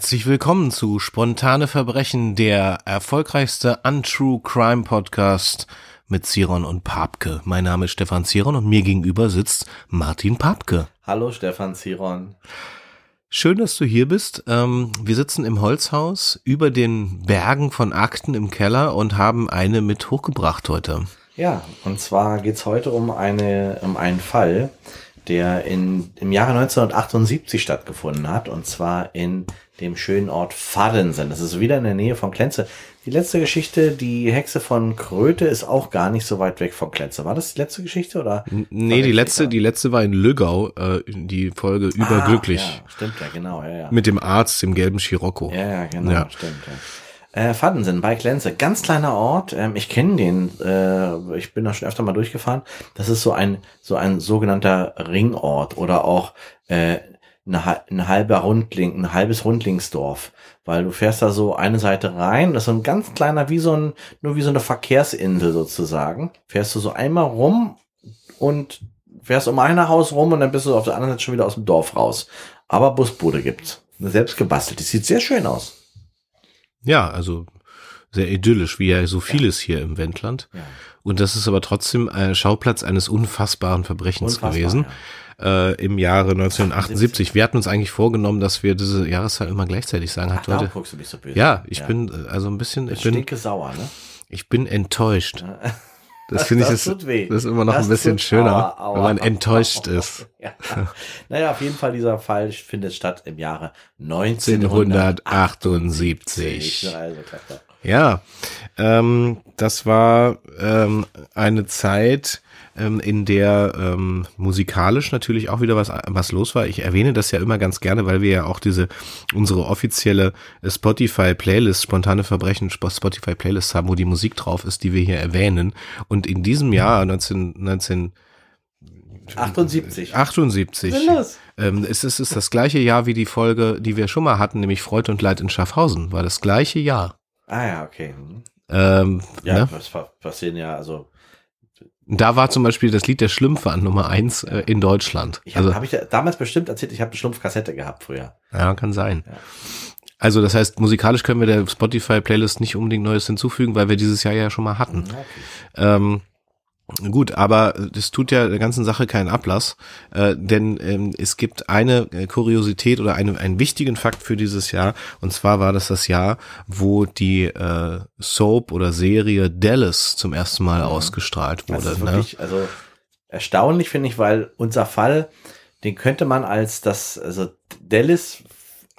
Herzlich willkommen zu Spontane Verbrechen, der erfolgreichste Untrue Crime Podcast mit Ziron und Papke. Mein Name ist Stefan Ziron und mir gegenüber sitzt Martin Papke. Hallo Stefan Ziron. Schön, dass du hier bist. Ähm, wir sitzen im Holzhaus über den Bergen von Akten im Keller und haben eine mit hochgebracht heute. Ja, und zwar geht's heute um, eine, um einen Fall, der in, im Jahre 1978 stattgefunden hat, und zwar in dem schönen Ort Fadensen. Das ist wieder in der Nähe von Klenze. Die letzte Geschichte, die Hexe von Kröte, ist auch gar nicht so weit weg von Klenze. War das die letzte Geschichte oder? Nee, die letzte, die letzte war in Lügau, äh, die Folge Überglücklich. Ah, ja, stimmt ja, genau, ja, ja. Mit dem Arzt, dem gelben Scirocco. Ja, ja, genau, Ja. stimmt. Ja. Äh, Fadensen bei Klenze, ganz kleiner Ort. Ähm, ich kenne den. Äh, ich bin da schon öfter mal durchgefahren. Das ist so ein so ein sogenannter Ringort oder auch äh, eine, ein halber Rundling, ein halbes Rundlingsdorf, weil du fährst da so eine Seite rein. Das ist so ein ganz kleiner, wie so ein nur wie so eine Verkehrsinsel sozusagen. Fährst du so einmal rum und fährst um ein Haus rum und dann bist du auf der anderen Seite schon wieder aus dem Dorf raus. Aber Busbude gibt's. Selbst gebastelt. Die sieht sehr schön aus. Ja, also sehr idyllisch, wie ja so vieles hier im Wendland. Ja. Und das ist aber trotzdem Schauplatz eines unfassbaren Verbrechens Unfassbar, gewesen. Äh, Im Jahre 1978. Wir hatten uns eigentlich vorgenommen, dass wir diese Jahreszahl immer gleichzeitig sagen. Ach, Leute. guckst du mich so böse. Ja, ich bin äh, also ein bisschen, ich bin, sauer, ne? ich bin enttäuscht. Das finde ich, Das weh. das ist immer noch Das ein bisschen tut- schöner, aua, aua. wenn man enttäuscht ist. Ja. Naja, auf jeden Fall, dieser Fall findet statt im Jahre 1978. 1978. Also. Ja, ähm, das war ähm, eine Zeit, ähm, in der ähm, musikalisch natürlich auch wieder was, was los war. Ich erwähne das ja immer ganz gerne, weil wir ja auch diese unsere offizielle Spotify-Playlist, spontane Verbrechen, Sp- Spotify-Playlist haben, wo die Musik drauf ist, die wir hier erwähnen. Und in diesem Jahr, 19, 19 78. 78, Was ist denn los? ähm, es ist, es ist das gleiche Jahr wie die Folge, die wir schon mal hatten, nämlich Freud und Leid in Schaffhausen, war das gleiche Jahr. Ah ja, okay. Hm. Ähm, Ja, ne? was pa- passieren ja, also Da war zum Beispiel das Lied der Schlümpfe an Nummer eins äh, in Deutschland. ich habe also, hab ich da damals bestimmt erzählt, ich habe eine Schlumpfkassette gehabt früher. ja, kann sein. Ja. Also, das heißt, musikalisch können wir der Spotify-Playlist nicht unbedingt Neues hinzufügen, weil wir dieses Jahr ja schon mal hatten. Okay. Ähm, gut, aber das tut ja der ganzen Sache keinen Ablass, äh, denn ähm, es gibt eine äh, Kuriosität oder eine, einen wichtigen Fakt für dieses Jahr, und zwar war das das Jahr, wo die äh, Soap oder Serie Dallas zum ersten Mal ausgestrahlt Das wurde. ist ne? wirklich, also erstaunlich finde ich, weil unser Fall, den könnte man als das, also Dallas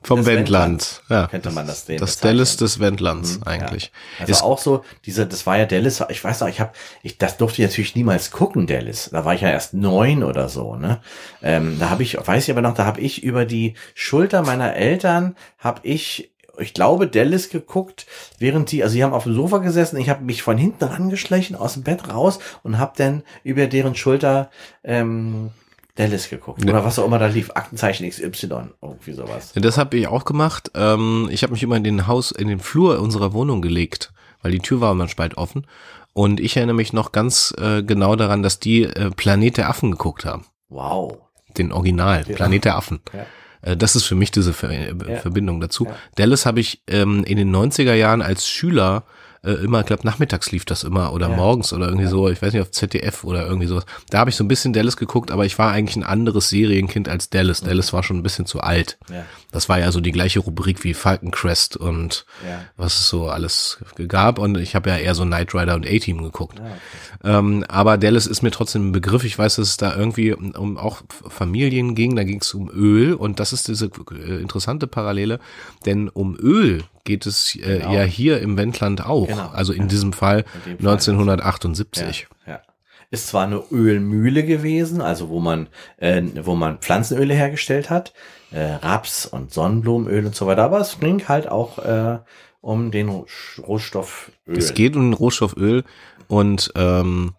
Vom des Wendland, ja. könnte man das den Das bezeichnen. Dallas des Wendlands Mhm, eigentlich. Also Ist- auch so, diese, das war ja Dallas, ich weiß noch, ich habe, ich, das durfte ich natürlich niemals gucken, Dallas. Da war ich ja erst neun oder so, ne? Ähm, da habe ich, weiß ich aber noch, da habe ich über die Schulter meiner Eltern, habe ich, ich glaube, Dallas geguckt, während die, also die haben auf dem Sofa gesessen, ich habe mich von hinten rangeschlichen, aus dem Bett raus und habe dann über deren Schulter ähm, Dallas geguckt. Oder was auch immer da lief, Aktenzeichen XY, irgendwie sowas. Das habe ich auch gemacht. Ähm, ich habe mich immer in den Haus, in den Flur unserer Wohnung gelegt, weil die Tür war immer spalt offen. Und ich erinnere mich noch ganz äh, genau daran, dass die äh, Planet der Affen geguckt haben. Wow. Den Original, Planet der Affen. Ja. Äh, Das ist für mich diese Ver Ja. Verbindung dazu. Ja. Dallas habe ich ähm, in den 90er Jahren als Schüler äh, immer, ich glaube, nachmittags lief das immer oder Ja. morgens oder irgendwie so, ich weiß nicht, auf ZDF oder irgendwie sowas. Da habe ich so ein bisschen Dallas geguckt, aber ich war eigentlich ein anderes Serienkind als Dallas. Dallas war schon ein bisschen zu alt. Ja. Das war ja so die gleiche Rubrik wie Falcon Crest und Ja. was es so alles gab. Und ich habe ja eher so Knight Rider und A-Team geguckt. Ah, okay. Ähm, aber Dallas ist mir trotzdem ein Begriff. Ich weiß, dass es da irgendwie um, um auch Familien ging. Da ging es um Öl und das ist diese äh, interessante Parallele, denn um Öl geht es äh, Genau. ja hier im Wendland auch. Genau, Also in ja. diesem Fall In Fall. 1978. Ja, ja. Ist zwar eine Ölmühle gewesen, also wo man, äh, wo man Pflanzenöle hergestellt hat, äh, Raps und Sonnenblumenöl und so weiter, aber es ging halt auch äh, um den Roh- Rohstoff Öl. Es geht um den Rohstoff Öl und ähm,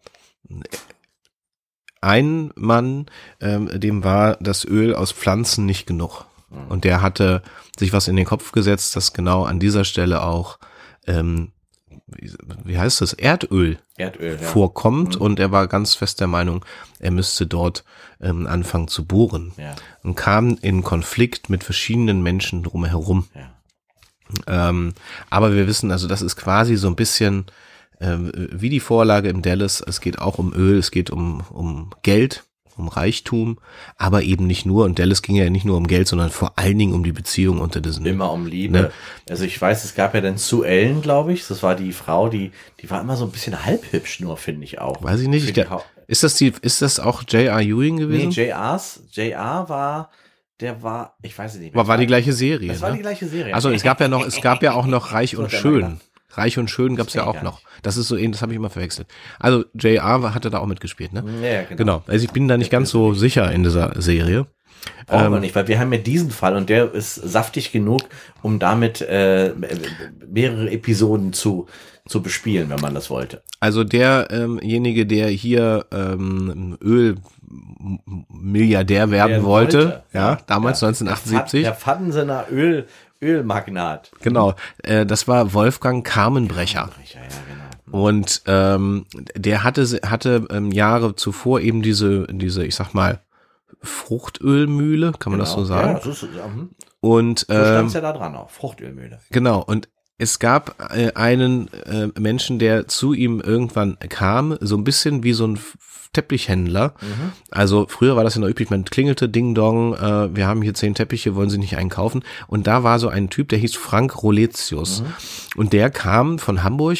ein Mann, ähm, dem war das Öl aus Pflanzen nicht genug. Und der hatte sich was in den Kopf gesetzt, dass genau an dieser Stelle auch ähm, wie, heißt das, Erdöl, Erdöl, ja. vorkommt und er war ganz fest der Meinung, er müsste dort ähm, anfangen zu bohren Ja, und kam in Konflikt mit verschiedenen Menschen drumherum. ja. Ähm, aber wir wissen, also das ist quasi so ein bisschen ähm, wie die Vorlage im Dallas. Es geht auch um Öl, es geht um, um Geld, um Reichtum, aber eben nicht nur. Und Dallas ging ja nicht nur um Geld, sondern vor allen Dingen um die Beziehung unter diesen. Immer um Liebe. Ne? Also ich weiß, es gab ja dann Sue Ellen, glaube ich. Das war die Frau, die, die war immer so ein bisschen halbhübsch nur, finde ich auch. Weiß ich nicht. Ich, Hau- ist das die, ist das auch J.R. Ewing Nee, gewesen? JR's, JR war, der war, ich weiß es nicht mehr. war, war die gleiche Serie. Das war ne? die gleiche Serie. Also es gab ja noch, es gab ja auch noch Reich und Schön. Reich und Schön gab's ja kenn ich auch noch. Das ist so ähnlich, das habe ich immer verwechselt. Also J.R. hatte da auch mitgespielt, ne? Ja, genau. Genau. Also ich bin da nicht ganz so sicher in dieser Serie. Brauchen Ähm, wir nicht, weil wir haben ja diesen Fall und der ist saftig genug, um damit äh, mehrere Episoden zu, zu bespielen, wenn man das wollte. Also derjenige, der hier ähm, Ölmilliardär werden Der wollte, ja, damals ja. 1978. Der Pfaddensener Öl, Ölmagnat. Genau, äh, das war Wolfgang Kamenbrecher. Ja, ja, genau. Und ähm, der hatte hatte ähm, Jahre zuvor eben diese diese, ich sag mal Fruchtölmühle, kann man das so Genau. sagen? Ja, so, ist es, ja, hm. Und so ähm, stand's ja da dran auch. Fruchtölmühle. Genau, und es gab äh, einen äh, Menschen, der zu ihm irgendwann kam, so ein bisschen wie so ein Teppichhändler. Also früher war das ja noch üblich, man klingelte, Ding Dong, äh, wir haben hier zehn Teppiche, wollen Sie nicht einkaufen? Und da war so ein Typ, der hieß Frank Roletius. Und der kam von Hamburg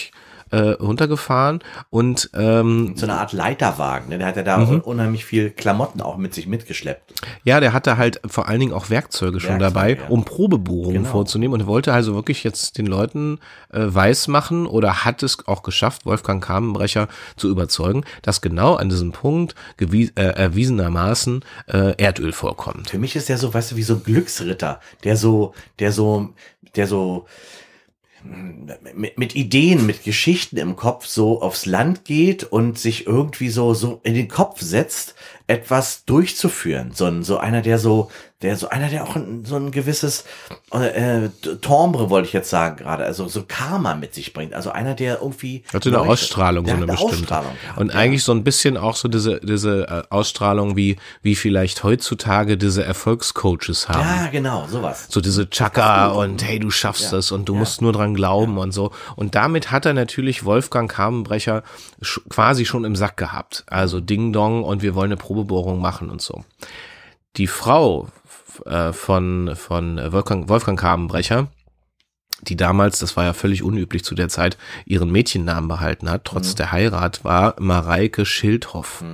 äh, runtergefahren und ähm, So eine Art Leiterwagen. Ne? Der hat ja da Mhm. unheimlich viel Klamotten auch mit sich mitgeschleppt. Ja, der hatte halt vor allen Dingen auch Werkzeuge schon dabei, ja. um Probebohrungen Genau. vorzunehmen und wollte also wirklich jetzt den Leuten äh, weiß machen oder hat es auch geschafft, Wolfgang Kamenbrecher zu überzeugen, dass genau an diesem Punkt gewies, äh, erwiesenermaßen äh, Erdöl vorkommt. Für mich ist der so, weißt du, wie so ein Glücksritter, der so, der so, der so mit, mit Ideen, mit Geschichten im Kopf so aufs Land geht und sich irgendwie so, so in den Kopf setzt, etwas durchzuführen. So so einer, der so, der so einer, der auch ein, so ein gewisses äh, Timbre, wollte ich jetzt sagen gerade, also so Karma mit sich bringt. Also einer, der irgendwie Hatte eine. Ausstrahlung, so eine bestimmte. Ausstrahlung gehabt, Und ja. eigentlich so ein bisschen auch so diese, diese äh, Ausstrahlung, wie, wie vielleicht heutzutage diese Erfolgscoaches haben. Ja, genau, sowas. so diese Chaka und hey, du schaffst Ja, es und du ja. musst nur dran glauben und so. Und damit hat er natürlich Wolfgang Kamenbrecher sch- quasi schon im Sack gehabt. Also Ding Dong und wir wollen eine Probebohrung machen und so. Die Frau äh, von, von Wolfgang, Wolfgang Kamenbrecher, die damals, das war ja völlig unüblich zu der Zeit, ihren Mädchennamen behalten hat, trotz der Heirat, war Mareike Schildhoff.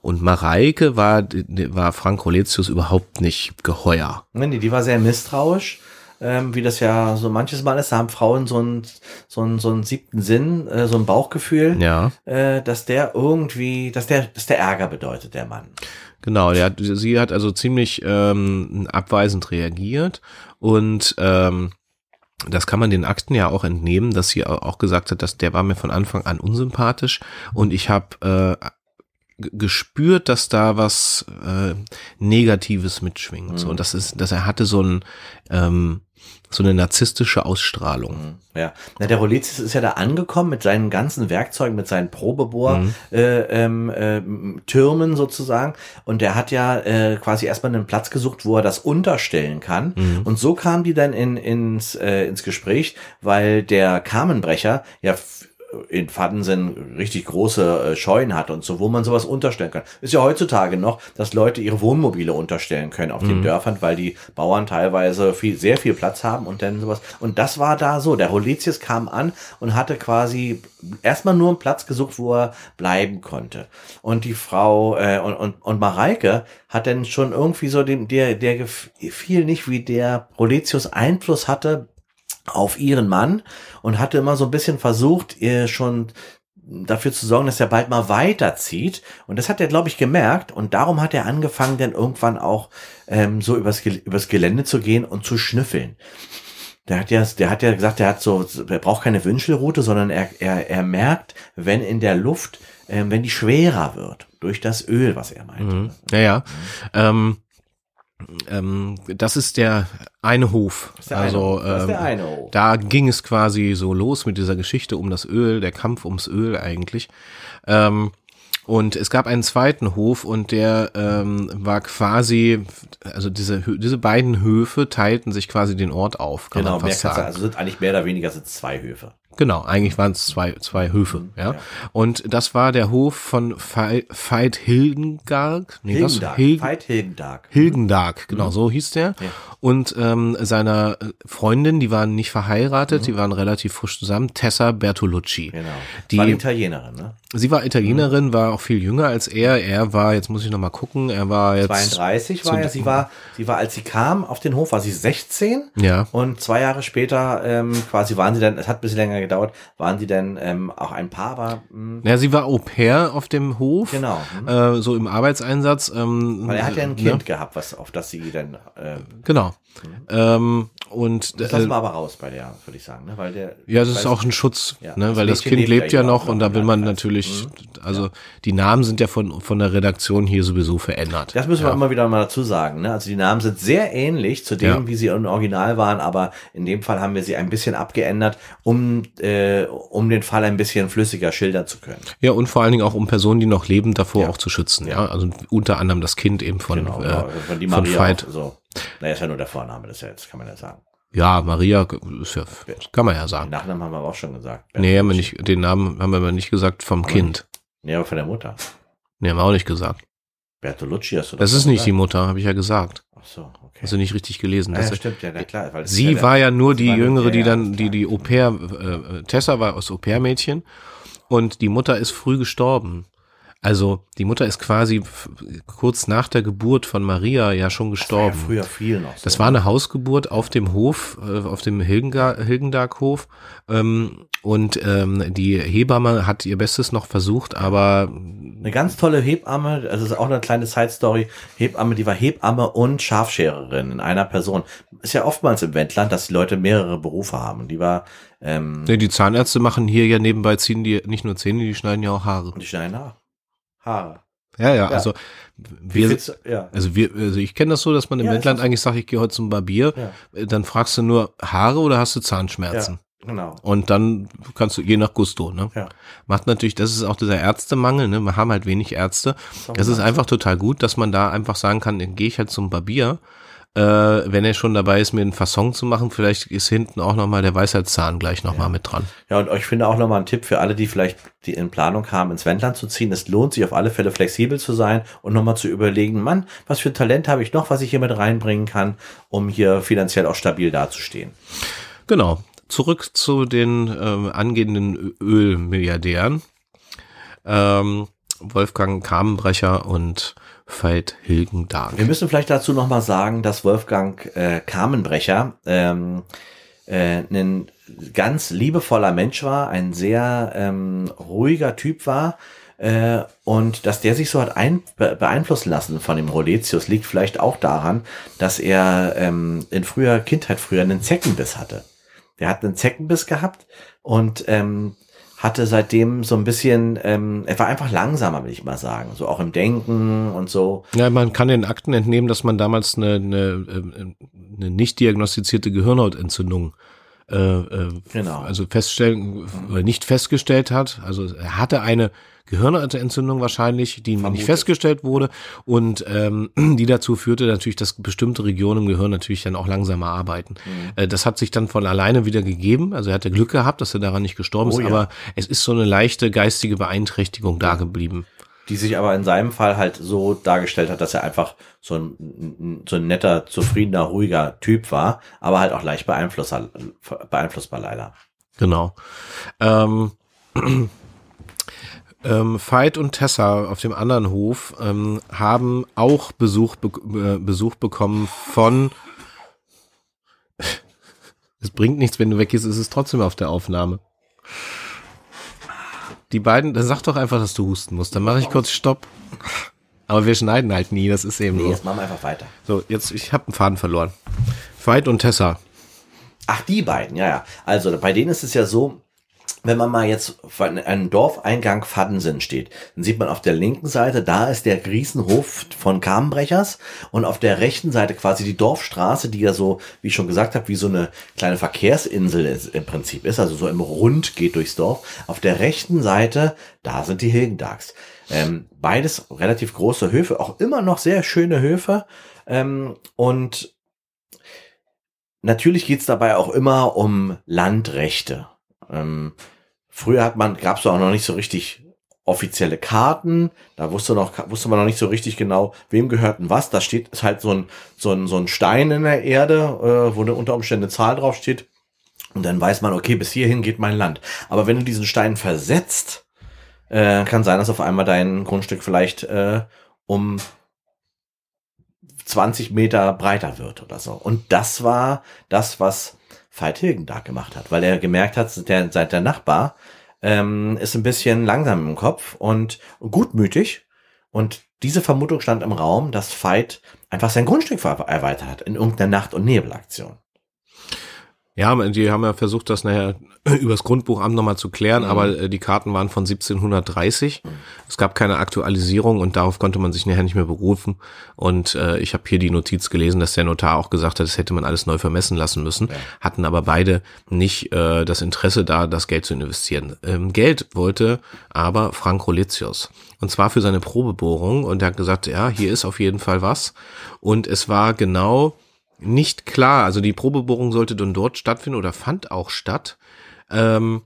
Und Mareike war, war Frank Roletius überhaupt nicht geheuer. Nee, nee, die war sehr misstrauisch, ähm, wie das ja so manches Mal ist. Da haben Frauen so einen so einen, so einen siebten Sinn, äh, so ein Bauchgefühl, Ja, äh, dass der irgendwie, dass der, dass der Ärger bedeutet, der Mann. Genau. Der hat, sie hat also ziemlich ähm, abweisend reagiert und ähm, das kann man den Akten ja auch entnehmen, dass sie au- auch gesagt hat, dass der war mir von Anfang an unsympathisch und ich habe äh, gespürt, dass da was äh, Negatives mitschwingt. So, und das ist, dass er hatte so ein ähm, so eine narzisstische Ausstrahlung. Ja, Na, der Roletius ist ja da angekommen mit seinen ganzen Werkzeugen, mit seinen Probebohr äh, ähm, Türmen sozusagen. Und der hat ja äh, quasi erstmal einen Platz gesucht, wo er das unterstellen kann. Und so kam die dann in, ins, äh, ins Gespräch, weil der Kamenbrecher ja in Fadensen richtig große äh, Scheunen hat und so, wo man sowas unterstellen kann. Ist ja heutzutage noch, dass Leute ihre Wohnmobile unterstellen können auf den Dörfern, weil die Bauern teilweise viel, sehr viel Platz haben und dann sowas. Und das war da so. Der Holetius kam an und hatte quasi erstmal nur einen Platz gesucht, wo er bleiben konnte. Und die Frau äh, und, und, und Mareike hat dann schon irgendwie so dem, der, der gefiel nicht, wie der Roletius Einfluss hatte auf ihren Mann und hatte immer so ein bisschen versucht, ihr schon dafür zu sorgen, dass er bald mal weiterzieht. Und das hat er, glaube ich, gemerkt. Und darum hat er angefangen, dann irgendwann auch ähm, so übers, übers Gelände zu gehen und zu schnüffeln. Der hat ja, der hat ja gesagt, er hat so, er braucht keine Wünschelroute, sondern er, er, er merkt, wenn in der Luft, ähm, wenn die schwerer wird durch das Öl, was er meinte. Mhm. Ja, ja. Ähm, ähm, das ist der eine Hof. ist der eine also das ist der ähm, eine Hof. da ging es quasi so los mit dieser Geschichte um das Öl, der Kampf ums Öl eigentlich. Ähm, und es gab einen zweiten Hof und der ähm, war quasi, also diese, diese beiden Höfe teilten sich quasi den Ort auf, Genau, man mehr fast du, sagen. also sind eigentlich mehr oder weniger sind es zwei Höfe. Genau, eigentlich waren es zwei, zwei Höfe, Mhm, ja. Und das war der Hof von Veit Hildengarg. Nee, was? Hilgendag. Hilgen- Veit Hilgendag. Hilgendag, genau, so hieß der. Mhm. Ja. Und ähm, seiner äh, Freundin, die waren nicht verheiratet, Mhm. die waren relativ frisch zusammen, Tessa Bertolucci. Genau. Die- war Italienerin, ne? Sie war Italienerin, war auch viel jünger als er. Er war, jetzt muss ich noch mal gucken, er war jetzt 32 war ja, sie war, sie war, als sie kam auf den Hof, war sie 16. Ja. Und zwei Jahre später, ähm, quasi waren sie dann, es hat ein bisschen länger gedauert, waren sie dann ähm, auch ein Paar, aber mh, Ja, sie war Au pair auf dem Hof. Genau. Äh, so im Arbeitseinsatz. Ähm, weil er hat ja ein ne? Kind gehabt, was auf das sie dann, äh, Genau. now. Ähm, und das äh, lassen wir aber raus bei der, würde ich sagen, ne? Weil der. Ja, das ist auch ein Schutz, Ja, ne, das weil das Kind lebt ja noch und da will man natürlich, also die Namen sind ja von, von der Redaktion hier sowieso verändert. Das müssen wir ja. immer wieder mal dazu sagen. Ne? Also die Namen sind sehr ähnlich zu dem, Ja. wie sie im Original waren, aber in dem Fall haben wir sie ein bisschen abgeändert, um, äh, um den Fall ein bisschen flüssiger schildern zu können. Ja, und vor allen Dingen auch um Personen, die noch leben, davor Ja. auch zu schützen, ja. Also unter anderem das Kind eben von, Genau, äh, von die von Maria Veit. so. Naja, ist ja nur der Vorname, das ist ja jetzt, kann man ja sagen. Ja, Maria, ist ja, kann man ja Den sagen. Nachnamen haben wir aber auch schon gesagt. Nee, haben wir nicht, den Namen haben wir aber nicht gesagt vom Kind. Nee, aber von der Mutter. Nee, haben wir auch nicht gesagt. Bertolucci hast du Das doch ist nicht die. Mutter, habe ich ja gesagt. Ach so, okay. Hast du nicht richtig gelesen. ah, Das, ja, stimmt, ja, na klar. Weil das Sie der- war ja nur die Jüngere, die dann, die, die Au pair, äh, Tessa war aus Au pair Mädchen und die Mutter ist früh gestorben. Also die Mutter ist quasi kurz nach der Geburt von Maria ja schon Das war ja gestorben. früher viel noch so. Das war eine Hausgeburt auf dem Hof, äh, auf dem Hilgendag-Hof. Ähm, und ähm, die Hebamme hat ihr Bestes noch versucht, aber Eine ganz tolle Hebamme, also ist auch eine kleine Side-Story. Hebamme, die war Hebamme und Schafschererin in einer Person. Ist ja oftmals im Wendland, dass die Leute mehrere Berufe haben. Die war, ähm, nee, die Zahnärzte machen hier ja nebenbei, ziehen die nicht nur Zähne, die schneiden ja auch Haare. die schneiden nach. Haare. Ja, ja, also wir, ja. Also wir, also ich kenne das so, dass man im Ja, Wendland eigentlich sagt, ich gehe heute zum Barbier, Ja. Äh, dann fragst du nur Haare oder hast du Zahnschmerzen? genau. Und dann kannst du je nach Gusto, ne? Ja. Macht natürlich, das ist auch dieser Ärztemangel, ne? Wir haben halt wenig Ärzte. Es ist einfach total gut, dass man da einfach sagen kann, dann gehe ich halt zum Barbier. Äh, wenn er schon dabei ist, mir einen Fasson zu machen, vielleicht ist hinten auch nochmal der Weisheitszahn gleich nochmal mit dran. Ja, und ich finde auch nochmal ein Tipp für alle, die vielleicht die in Planung haben, ins Wendland zu ziehen. Es lohnt sich auf alle Fälle flexibel zu sein und nochmal zu überlegen, Mann, was für Talent habe ich noch, was ich hier mit reinbringen kann, um hier finanziell auch stabil dazustehen. Genau. Zurück zu den ähm, angehenden Ölmilliardären. Ähm, Wolfgang Kamenbrecher und Veit Hilgendag. Wir müssen vielleicht dazu nochmal sagen, dass Wolfgang äh, Kamenbrecher ähm, äh, ein ganz liebevoller Mensch war, ein sehr ähm, ruhiger Typ war. Äh, und dass der sich so hat ein, be beeinflussen lassen von dem Roletius, liegt vielleicht auch daran, dass er ähm, in früher Kindheit früher einen Zeckenbiss hatte. Der hat einen Zeckenbiss gehabt und ähm, hatte seitdem so ein bisschen, ähm, er war einfach langsamer, will ich mal sagen, so auch im Denken und so. Ja, man kann den Akten entnehmen, dass man damals eine, eine, äh, eine nicht diagnostizierte Gehirnhautentzündung äh, äh, Genau. also feststellen oder nicht festgestellt hat. Also er hatte eine Gehirnhautentzündung wahrscheinlich, die Vermutet. nicht festgestellt wurde und ähm, die dazu führte natürlich, dass bestimmte Regionen im Gehirn natürlich dann auch langsamer arbeiten. Mhm. Äh, das hat sich dann von alleine wieder gegeben. Also er hatte Glück gehabt, dass er daran nicht gestorben Oh ist, ja. aber es ist so eine leichte geistige Beeinträchtigung da geblieben. Die sich aber in seinem Fall halt so dargestellt hat, dass er einfach so ein, so ein netter, zufriedener, ruhiger Typ war, aber halt auch leicht beeinflussbar, beeinflussbar leider. Genau. Ähm, ähm, Veit und Tessa auf dem anderen Hof ähm, haben auch Besuch, be äh, Besuch bekommen von. Es bringt nichts, wenn du weggehst, ist es trotzdem auf der Aufnahme. Die beiden, dann sag doch einfach, dass du husten musst. Dann mache ich kurz Stopp. Aber wir schneiden halt nie, das ist eben Nee, so. jetzt machen wir einfach weiter. So, jetzt, ich habe einen Faden verloren. Veit und Tessa. Ach, die beiden, ja, ja. Also bei denen ist es ja so, wenn man mal jetzt von einem Dorfeingang Faddensen steht, dann sieht man auf der linken Seite, da ist der Griesenhof von Kamenbrechers und auf der rechten Seite quasi die Dorfstraße, die ja so, wie ich schon gesagt habe, wie so eine kleine Verkehrsinsel ist, im Prinzip ist, also so im Rund geht durchs Dorf. Auf der rechten Seite, da sind die Hilgendags. Ähm, beides relativ große Höfe, auch immer noch sehr schöne Höfe. Ähm, und natürlich geht's dabei auch immer um Landrechte. Ähm, früher hat man, gab's auch noch nicht so richtig offizielle Karten. Da wusste, noch, wusste man noch nicht so richtig genau, wem gehört denn was. Da steht ist halt so ein, so ein, so ein Stein in der Erde, äh, wo eine unter Umständen eine Zahl drauf steht. Und dann weiß man, okay, bis hierhin geht mein Land. Aber wenn du diesen Stein versetzt, äh, kann sein, dass auf einmal dein Grundstück vielleicht äh, um 20 Meter breiter wird oder so. Und das war das, was Veit Hilgendag gemacht hat, weil er gemerkt hat, der, seit der Nachbar ähm, ist ein bisschen langsam im Kopf und gutmütig. Und diese Vermutung stand im Raum, dass Veit einfach sein Grundstück erweitert hat in irgendeiner Nacht- und Nebelaktion. Ja, die haben ja versucht, das nachher übers Grundbuchamt nochmal zu klären, mhm. aber äh, die Karten waren von 1730. Mhm. Es gab keine Aktualisierung und darauf konnte man sich nachher nicht mehr berufen. Und äh, ich habe hier die Notiz gelesen, dass der Notar auch gesagt hat, das hätte man alles neu vermessen lassen müssen, ja. hatten aber beide nicht äh, das Interesse da, das Geld zu investieren. Ähm, Geld wollte aber Frank Rolitius. Und zwar für seine Probebohrung. Und er hat gesagt, ja, hier ist auf jeden Fall was. Und es war genau nicht klar. Also die Probebohrung sollte dann dort stattfinden oder fand auch statt. Ähm,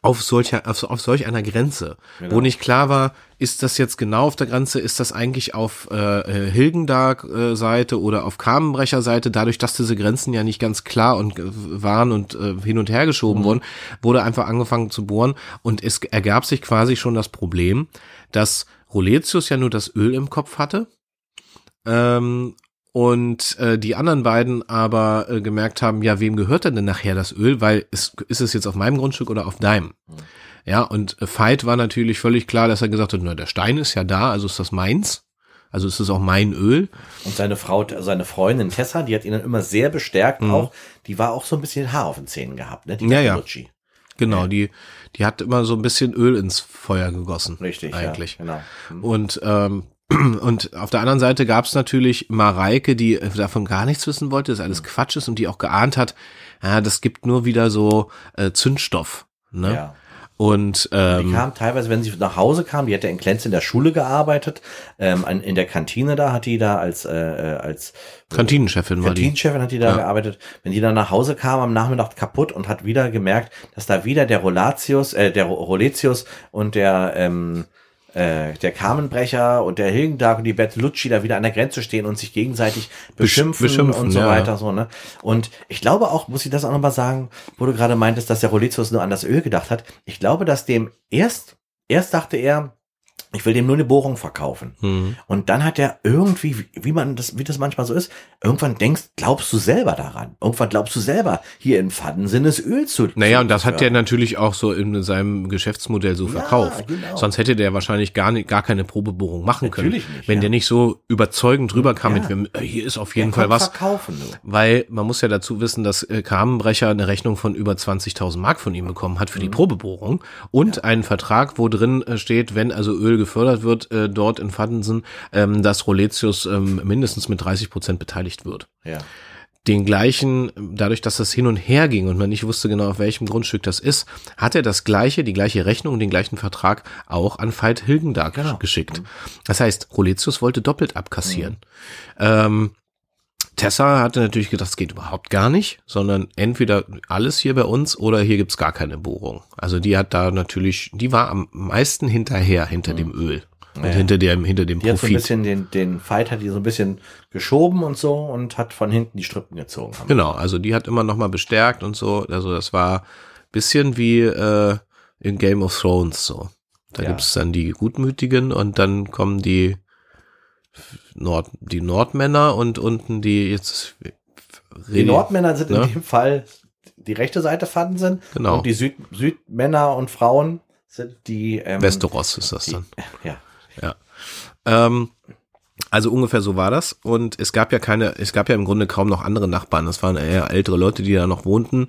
auf solcher, auf, auf solch einer Grenze, genau. wo nicht klar war, ist das jetzt genau auf der Grenze, ist das eigentlich auf äh, äh Hilgendarg-Seite oder auf Kamenbrecher-Seite, dadurch, dass diese Grenzen ja nicht ganz klar und äh, waren und äh, hin und her geschoben mhm. wurden, wurde einfach angefangen zu bohren und es ergab sich quasi schon das Problem, dass Roletius ja nur das Öl im Kopf hatte ähm, und äh, die anderen beiden aber äh, gemerkt haben, ja, wem gehört denn, denn nachher das Öl? Weil es, ist es jetzt auf meinem Grundstück oder auf deinem? Mhm. Ja, und äh, Veit war natürlich völlig klar, dass er gesagt hat, na, der Stein ist ja da, also ist das meins. Also ist es auch mein Öl. Und seine Frau, seine Freundin Tessa, die hat ihn dann immer sehr bestärkt mhm. auch. Die war auch so ein bisschen Haar auf den Zähnen gehabt, ne? Die ja, ja. Genau, ja. die, die hat immer so ein bisschen Öl ins Feuer gegossen. Richtig, eigentlich. Ja, genau. Mhm. Und ähm, und auf der anderen Seite gab es natürlich Mareike, die davon gar nichts wissen wollte, dass alles Quatsch ist und die auch geahnt hat, ja, das gibt nur wieder so äh, Zündstoff. Ne? Ja. Und ähm, die kam teilweise, wenn sie nach Hause kam, die hat ja in Klenz in der Schule gearbeitet, ähm, in der Kantine da hat die da als äh, äh als Kantinenchefin war die. Kantinenchefin hat die da ja. gearbeitet. Wenn die dann nach Hause kam am Nachmittag kaputt und hat wieder gemerkt, dass da wieder der Rolatius, äh, der Roletius und der ähm, äh, der Kamenbrecher und der Hilgendag und die Bertolucci da wieder an der Grenze stehen und sich gegenseitig beschimpfen, beschimpfen und so ja. weiter. So, ne? Und ich glaube auch, muss ich das auch nochmal sagen, wo du gerade meintest, dass der Roletius nur an das Öl gedacht hat. Ich glaube, dass dem erst, erst dachte er, ich will dem nur eine Bohrung verkaufen. Mhm. Und dann hat er irgendwie, wie man das, wie das manchmal so ist, irgendwann denkst, glaubst du selber daran. Irgendwann glaubst du selber, hier in Faden es Öl zu. Naja, und das hat er natürlich auch so in seinem Geschäftsmodell so verkauft. Ja, genau. Sonst hätte der wahrscheinlich gar nicht, gar keine Probebohrung machen natürlich können. Nicht, wenn ja. der nicht so überzeugend rüberkam ja. mit, äh, hier ist auf jeden der Fall was. Verkaufen, du. Weil man muss ja dazu wissen, dass äh, Kamenbrecher eine Rechnung von über 20.000 Mark von ihm bekommen hat für mhm. die Probebohrung und einen Vertrag, wo drin äh, steht, wenn also Öl gefördert wird äh, dort in Fadensen, ähm, dass Roletius ähm, mindestens mit 30 Prozent beteiligt wird. Ja. Den gleichen, dadurch, dass das hin und her ging und man nicht wusste genau, auf welchem Grundstück das ist, hat er das gleiche, die gleiche Rechnung und den gleichen Vertrag auch an Veit Hilgendag genau. geschickt. Das heißt, Roletius wollte doppelt abkassieren. Mhm. Ähm, Tessa hatte natürlich gedacht, es geht überhaupt gar nicht, sondern entweder alles hier bei uns oder hier gibt's gar keine Bohrung. Also die hat da natürlich, die war am meisten hinterher, hinter mhm. dem Öl. Und ja. hinter dem, hinter dem die Profit. Hat so ein bisschen den, den Fight hat die so ein bisschen geschoben und so und hat von hinten die Strippen gezogen. Genau, also die hat immer noch mal bestärkt und so. Also das war bisschen wie äh, in Game of Thrones so. Da ja. gibt's dann die Gutmütigen und dann kommen die Nord, die Nordmänner und unten die jetzt. Die Nordmänner sind ne? in dem Fall die rechte Seite fanden sind. Genau. Und die Süd, Südmänner und Frauen sind die. Ähm, Westeros ist das die, dann. Ja. Ja. Ähm, Also ungefähr so war das. Und es gab ja keine, es gab ja im Grunde kaum noch andere Nachbarn. Das waren eher ältere Leute, die da noch wohnten,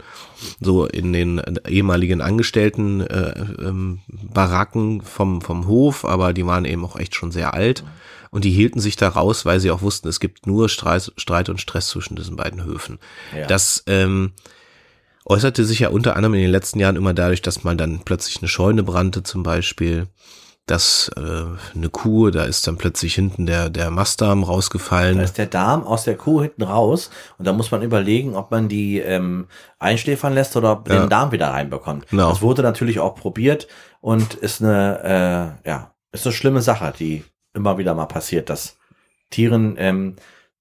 so in den ehemaligen Angestellten äh, ähm, Baracken vom, vom Hof, aber die waren eben auch echt schon sehr alt. Und die hielten sich da raus, weil sie auch wussten, es gibt nur Streit, Streit und Stress zwischen diesen beiden Höfen. Ja. Das ähm, äußerte sich ja unter anderem in den letzten Jahren immer dadurch, dass mal dann plötzlich eine Scheune brannte zum Beispiel dass äh, eine Kuh, da ist dann plötzlich hinten der, der Mastdarm rausgefallen. Da ist der Darm aus der Kuh hinten raus und da muss man überlegen, ob man die ähm, einschläfern lässt oder ob Ja. den Darm wieder reinbekommt. Genau. Das wurde natürlich auch probiert und ist eine, äh, ja, ist eine schlimme Sache, die immer wieder mal passiert, dass Tieren ähm,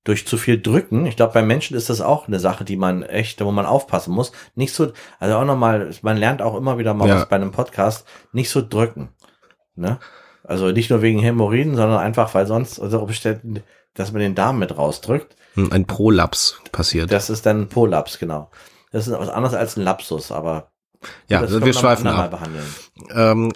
durch zu viel drücken. Ich glaube, bei Menschen ist das auch eine Sache, die man echt, wo man aufpassen muss. Nicht so, also auch nochmal, man lernt auch immer wieder mal Ja. was bei einem Podcast, nicht so drücken. Ne? Also nicht nur wegen Hämorrhoiden, sondern einfach, weil sonst, also ob ich den- dass man den Darm mit rausdrückt, Hm, Ein Prolaps passiert. das ist dann ein Prolaps, genau. Das ist was anderes als ein Lapsus, aber ja, das wir schweifen ab. behandeln. Ähm,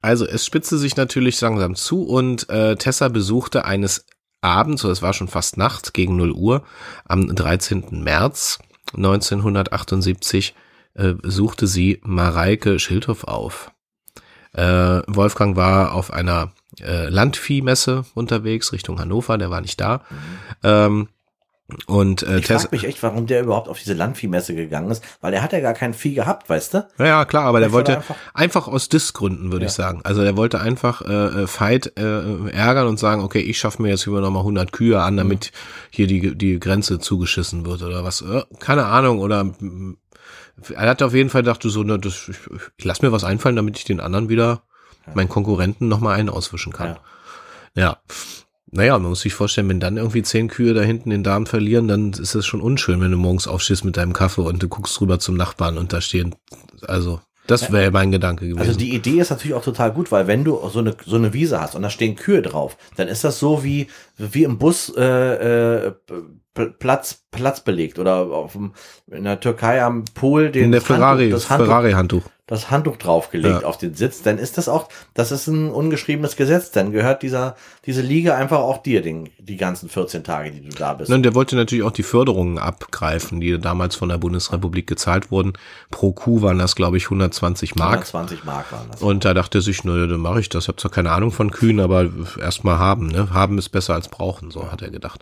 also es spitzte sich natürlich langsam zu und äh, Tessa besuchte eines Abends, so es war schon fast Nacht, gegen 0 Uhr, am 13. März 1978 äh, suchte sie Mareike Schildhoff auf. Äh, Wolfgang war auf einer äh, Landviehmesse unterwegs Richtung Hannover, der war nicht da. Ähm, und äh, Ich frage mich echt, warum der überhaupt auf diese Landviehmesse gegangen ist, weil er hat ja gar kein Vieh gehabt, weißt du? Ja, ja, klar, aber der wollte einfach- einfach, aus Diskgründen, würde Ja. ich sagen. Also der wollte einfach äh, äh, Fight äh, ärgern und sagen, okay, ich schaffe mir jetzt über nochmal 100 Kühe an, damit hier die, die Grenze zugeschissen wird oder was. Äh, keine Ahnung, oder er hat auf jeden Fall gedacht, so, ne, das, ich, ich lass mir was einfallen, damit ich den anderen wieder, meinen Konkurrenten nochmal einen auswischen kann. Ja. Ja. Naja, man muss sich vorstellen, wenn dann irgendwie zehn Kühe da hinten den Darm verlieren, dann ist es schon unschön, wenn du morgens aufstehst mit deinem Kaffee und du guckst rüber zum Nachbarn und da stehen, also, das wäre mein Gedanke gewesen. Also die Idee ist natürlich auch total gut, weil wenn du so eine so eine Wiese hast und da stehen Kühe drauf, dann ist das so wie wie im Bus äh, äh, Platz Platz belegt oder auf dem, in der Türkei am Pool den in der das Handtuch- Ferrari, das Handtuch, Ferrari-Handtuch. Das Handtuch draufgelegt Ja. auf den Sitz, dann ist das auch, das ist ein ungeschriebenes Gesetz, dann gehört dieser, diese Liga einfach auch dir, den, die ganzen 14 Tage, die du da bist. Und der wollte natürlich auch die Förderungen abgreifen, die damals von der Bundesrepublik gezahlt wurden. Pro Kuh waren das, glaube ich, 120 Mark. 120 Mark waren das. Und da dachte er sich, naja, dann mache ich das. Ich habe zwar keine Ahnung von Kühen, aber erstmal haben. Ne? Haben ist besser als brauchen, so hat er gedacht.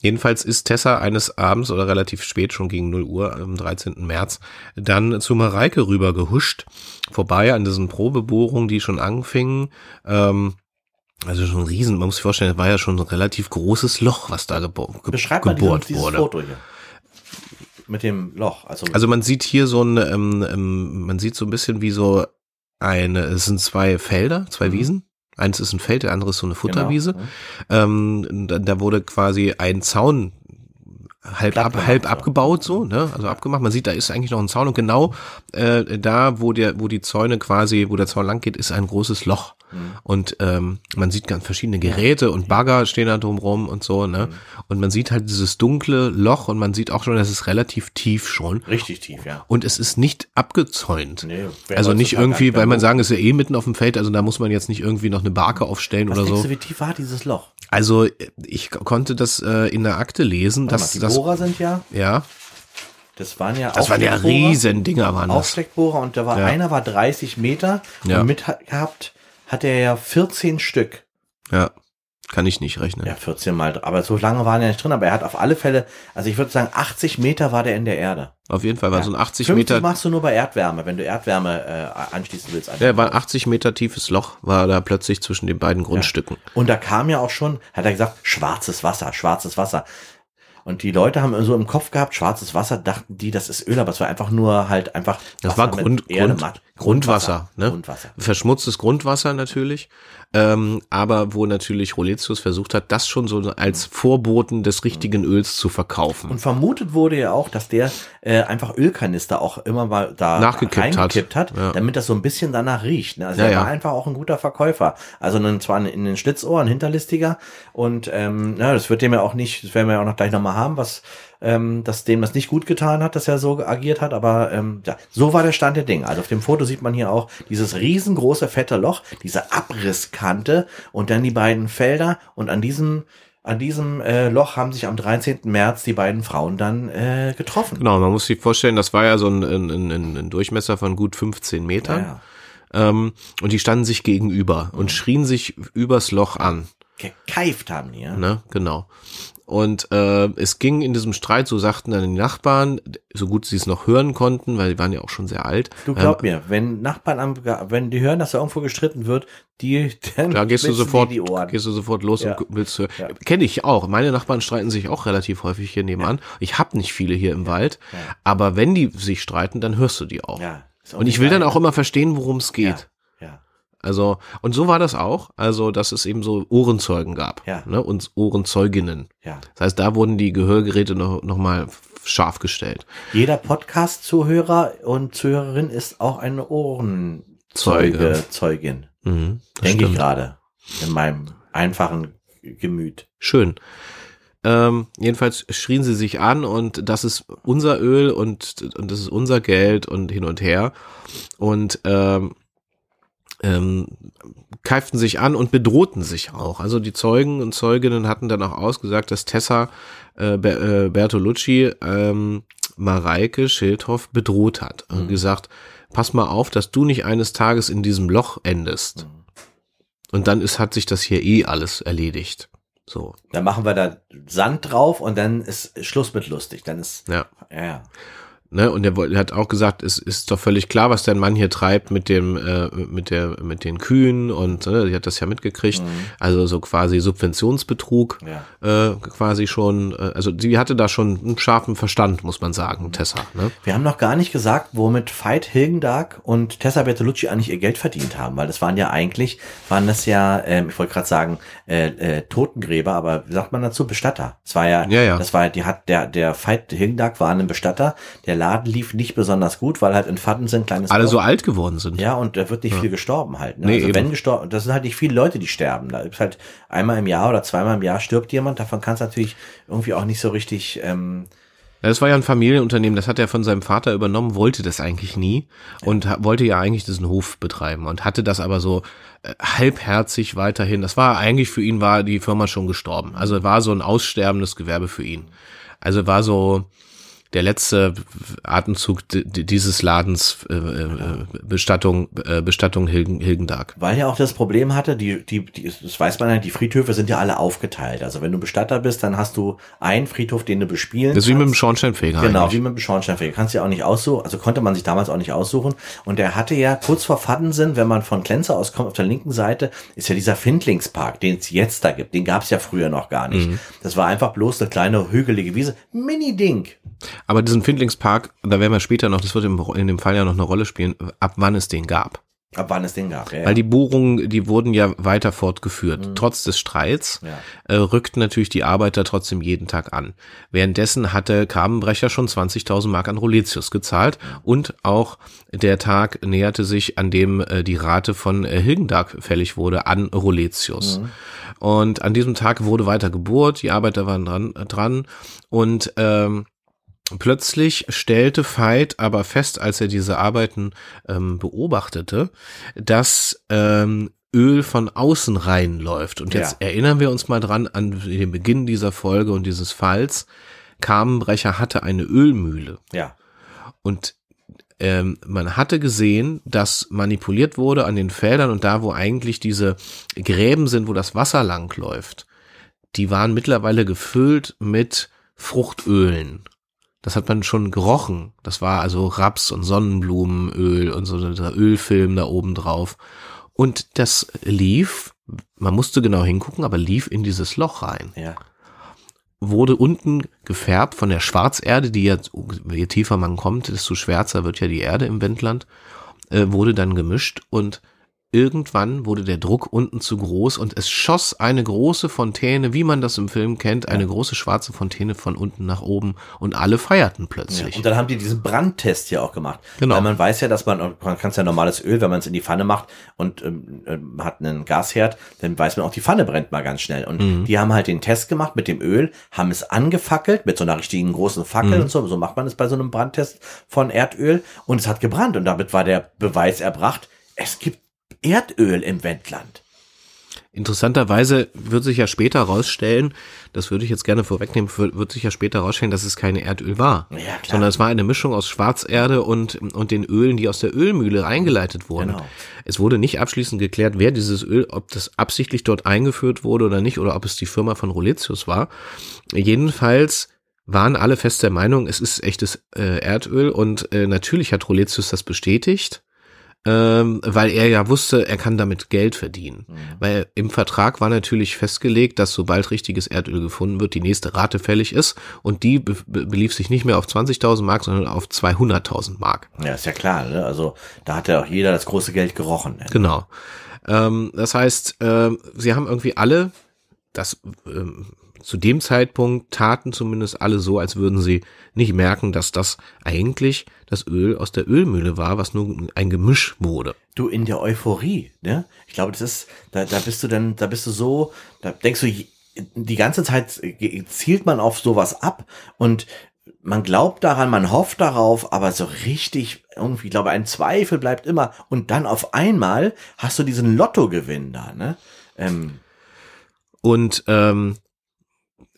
Jedenfalls ist Tessa eines Abends oder relativ spät, schon gegen 0 Uhr am 13. März, dann zu Mareike rüber gehuscht, vorbei an diesen Probebohrungen, die schon anfingen. Ähm, also schon ein riesen, man muss sich vorstellen, das war ja schon ein relativ großes Loch, was da gebo ge Beschreib gebohrt dieses wurde. Foto hier. Mit dem Loch. Also, Also man sieht hier so ein, ähm, ähm, man sieht so ein bisschen wie so eine, es sind zwei Felder, zwei Mhm. Wiesen. Eins ist ein Feld, der andere ist so eine Futterwiese. Genau. Ähm, da, da wurde quasi ein Zaun halb, ab, halb so. abgebaut, so, ne? Also abgemacht. Man sieht, da ist eigentlich noch ein Zaun und genau äh, da, wo der, wo die Zäune quasi, wo der Zaun lang geht, ist ein großes Loch. Mhm. Und ähm, man sieht ganz verschiedene Geräte und Bagger stehen da drum rum und so, ne? Mhm. Und man sieht halt dieses dunkle Loch und man sieht auch schon, das ist relativ tief schon. Richtig tief, ja. Und es ist nicht abgezäunt. Nee, also nicht irgendwie, weil man sagen, es ist ja eh mitten auf dem Feld, also da muss man jetzt nicht irgendwie noch eine Barke aufstellen Was oder so. du, wie tief war dieses Loch? Also ich konnte das äh, in der Akte lesen, dass das Bohrer sind ja, ja, das waren ja das waren ja Aufsteckbohrer. riesen Dinger waren das. Aufsteckbohrer und da war Ja. einer war 30 Meter Ja. und mit gehabt hat er ja 14 Stück. Ja, kann ich nicht rechnen. Ja, 14 mal, aber so lange waren ja nicht drin, aber er hat auf alle Fälle, also ich würde sagen 80 Meter war der in der Erde. Auf jeden Fall war Ja. so ein 80 50 Meter, machst du nur bei Erdwärme, wenn du Erdwärme äh, anschließen willst. ja, war ein 80 Meter tiefes Loch, war da plötzlich zwischen den beiden Grundstücken. Und da kam ja auch schon, hat er gesagt, schwarzes Wasser, schwarzes Wasser. Und die Leute haben so im Kopf gehabt, schwarzes Wasser, dachten die, das ist Öl, aber es war einfach nur halt einfach. Das Wasser war mit Grund, Erde, Grund, Matt- Grundwasser, ne? Grundwasser. Verschmutztes Grundwasser natürlich, ähm, aber wo natürlich Roletius versucht hat, das schon so als Vorboten des richtigen Öls zu verkaufen. Und vermutet wurde ja auch, dass der äh, einfach Ölkanister auch immer mal da Nachgekippt hat. reingekippt hat, Ja. damit das so ein bisschen danach riecht. Ne? Also Ja, er ja. war einfach auch ein guter Verkäufer. Also ein, zwar in den Schlitzohr, ein Hinterlistiger. Und ähm, ja, das wird dem ja auch nicht, das werden wir ja auch noch gleich nochmal haben, was ähm, dass dem das nicht gut getan hat, dass er so agiert hat, aber ähm, ja, so war der Stand der Dinge. Also auf dem Foto sieht man hier auch dieses riesengroße fette Loch, diese Abrisskante und dann die beiden Felder und an diesem an diesem äh, Loch haben sich am 13. März die beiden Frauen dann äh, getroffen. Genau, man muss sich vorstellen, das war ja so ein, ein, ein, ein Durchmesser von gut 15 Metern. Ja, Ähm, und die standen sich gegenüber und schrien sich übers Loch an. Gekeift haben die, ja. Ne, genau. Und äh, es ging in diesem Streit, so sagten dann die Nachbarn, so gut sie es noch hören konnten, weil die waren ja auch schon sehr alt. Du glaub mir, wenn Nachbarn am, wenn die hören, dass da irgendwo gestritten wird, die, dann Da gehst du sofort, die Ohren. gehst du sofort los Ja. und willst hören. Ja. Kenne ich auch. Meine Nachbarn streiten sich auch relativ häufig hier nebenan. Ich habe nicht viele hier im Wald, Ja. aber wenn die sich streiten, dann hörst du die auch. Ja, und ich will dann auch immer verstehen, worum es geht. Also, und so war das auch. Also, dass es eben so Ohrenzeugen gab. Ja. Ne? Und Ohrenzeuginnen. ja. Das heißt, da wurden die Gehörgeräte noch, noch mal scharf gestellt. Jeder Podcast-Zuhörer und Zuhörerin ist auch eine Ohrenzeuge, Zeuge. Zeugin. Mhm, Denke ich gerade. In meinem einfachen Gemüt. Schön. Ähm, jedenfalls schrien sie sich an und das ist unser Öl und, und das ist unser Geld und hin und her. Und ähm, ähm, keiften sich an und bedrohten sich auch. Also die Zeugen und Zeuginnen hatten dann auch ausgesagt, dass Tessa äh, äh, Bertolucci ähm, Mareike Schildhoff bedroht hat und Mhm. gesagt, pass mal auf, dass du nicht eines Tages in diesem Loch endest. Mhm. Und dann ist, hat sich das hier eh alles erledigt. So, Dann machen wir da Sand drauf und dann ist Schluss mit lustig. Dann ist, ja. ja, ja. Ne, und er hat auch gesagt, es ist doch völlig klar, was dein Mann hier treibt mit dem, äh, mit der, mit den Kühen und ne, sie hat das ja mitgekriegt. Mhm. Also so quasi Subventionsbetrug, ja. äh, quasi schon. Äh, also sie hatte da schon einen scharfen Verstand, muss man sagen, Tessa. Ne? Wir haben noch gar nicht gesagt, womit Veit Hilgendag und Tessa Bertolucci eigentlich ihr Geld verdient haben, weil das waren ja eigentlich, waren das ja, ähm, ich wollte gerade sagen, äh, äh, Totengräber, aber wie sagt man dazu? Bestatter. Es war ja, Ja, ja. das war, die hat, der, der Veit Hilgendag war ein Bestatter, der Laden lief nicht besonders gut, weil halt in Fadensen kleines Alle Dorf- so alt geworden sind. Ja, und da wird nicht viel gestorben halt. Ne? Nee, also eben. wenn gestorben, das sind halt nicht viele Leute, die sterben. Da ist halt einmal im Jahr oder zweimal im Jahr stirbt jemand. Davon kann es natürlich irgendwie auch nicht so richtig. Ähm, Das war ja ein Familienunternehmen, das hat er von seinem Vater übernommen, wollte das eigentlich nie und ha- wollte ja eigentlich diesen Hof betreiben und hatte das aber so äh, halbherzig weiterhin. Das war eigentlich für ihn war die Firma schon gestorben. Also war so ein aussterbendes Gewerbe für ihn. Also war so der letzte Atemzug di- di- dieses Ladens äh, äh, Bestattung äh, Bestattung Hilgen, Hilgendag. weil er auch das Problem hatte, die, die, die, das weiß man ja, die Friedhöfe sind ja alle aufgeteilt. Also wenn du Bestatter bist, dann hast du einen Friedhof, den du bespielen Das ist wie mit dem. Schornsteinfeger. Genau, eigentlich. wie mit dem Schornsteinfeger. Kannst du ja auch nicht aussuchen, also konnte man sich damals auch nicht aussuchen. Und er hatte ja kurz vor Faddensen, wenn man von Klenzer aus kommt, auf der linken Seite, ist ja dieser Findlingspark, den es jetzt da gibt. Den gab es ja früher noch gar nicht. Mhm. Das war einfach bloß eine kleine hügelige Wiese. Mini-Ding. Aber diesen Findlingspark, da werden wir später noch, das wird im, in dem Fall ja noch eine Rolle spielen, ab wann es den gab. Ab wann es den gab. Ja, Weil die Bohrungen, die wurden ja weiter fortgeführt. Trotz des Streits Ja. äh, rückten natürlich die Arbeiter trotzdem jeden Tag an. Währenddessen hatte Karmenbrecher schon 20.000 Mark an Roletius gezahlt und auch der Tag näherte sich, an dem äh, die Rate von äh, Hilgendag fällig wurde, an Roletius. Und an diesem Tag wurde weiter gebohrt, die Arbeiter waren dran, dran und ähm, Plötzlich stellte Veit aber fest, als er diese Arbeiten ähm, beobachtete, dass ähm, Öl von außen reinläuft. Und jetzt Ja. erinnern wir uns mal dran an den Beginn dieser Folge und dieses Falls. Kamenbrecher hatte eine Ölmühle ja. und ähm, man hatte gesehen, dass manipuliert wurde an den Feldern und da, wo eigentlich diese Gräben sind, wo das Wasser langläuft, die waren mittlerweile gefüllt mit Fruchtölen. Das hat man schon gerochen. Das war also Raps und Sonnenblumenöl und so dieser Ölfilm da oben drauf. Und das lief, man musste genau hingucken, aber lief in dieses Loch rein. Ja. Wurde unten gefärbt von der Schwarzerde, die ja, je tiefer man kommt, desto schwärzer wird ja die Erde im Wendland, äh, wurde dann gemischt und irgendwann wurde der Druck unten zu groß und es schoss eine große Fontäne, wie man das im Film kennt, eine große schwarze Fontäne von unten nach oben und alle feierten Ja, plötzlich. und dann haben die diesen Brandtest hier auch gemacht. Genau. Weil man weiß ja, dass man, man kann es ja normales Öl, wenn man es in die Pfanne macht und ähm, ähm, hat einen Gasherd, dann weiß man auch, die Pfanne brennt mal ganz schnell. Und Mhm. die haben halt den Test gemacht mit dem Öl, haben es angefackelt mit so einer richtigen großen Fackel Mhm. und so. So macht man es bei so einem Brandtest von Erdöl und es hat gebrannt und damit war der Beweis erbracht, es gibt Erdöl im Wendland. interessanterweise wird sich ja später rausstellen, das würde ich jetzt gerne vorwegnehmen, wird sich ja später rausstellen, dass es keine Erdöl war, Ja, sondern es war eine Mischung aus Schwarzerde und, und den Ölen, die aus der Ölmühle reingeleitet wurden. Genau. Es wurde nicht abschließend geklärt, wer dieses Öl, ob das absichtlich dort eingeführt wurde oder nicht, oder ob es die Firma von Roletius war. Jedenfalls waren alle fest der Meinung, es ist echtes äh, Erdöl und äh, natürlich hat Roletius das bestätigt, ähm, weil er ja wusste, er kann damit Geld verdienen. Weil im Vertrag war natürlich festgelegt, dass sobald richtiges Erdöl gefunden wird, die nächste Rate fällig ist und die be be belief sich nicht mehr auf 20.000 Mark, sondern auf 200.000 Mark. Ja, ist ja klar, ne? Also da hat ja auch jeder das große Geld gerochen. Ne? Genau. Ähm, das heißt, ähm, sie haben irgendwie alle das ähm, zu dem Zeitpunkt taten zumindest alle so, als würden sie nicht merken, dass das eigentlich das Öl aus der Ölmühle war, was nur ein Gemisch wurde. Du in der Euphorie, ne? Ich glaube, das ist, da, da bist du dann, da bist du so, da denkst du, die ganze Zeit zielt man auf sowas ab und man glaubt daran, man hofft darauf, aber so richtig irgendwie, ich glaube, ein Zweifel bleibt immer. Und dann auf einmal hast du diesen Lottogewinn da, ne? Ähm, Und ähm,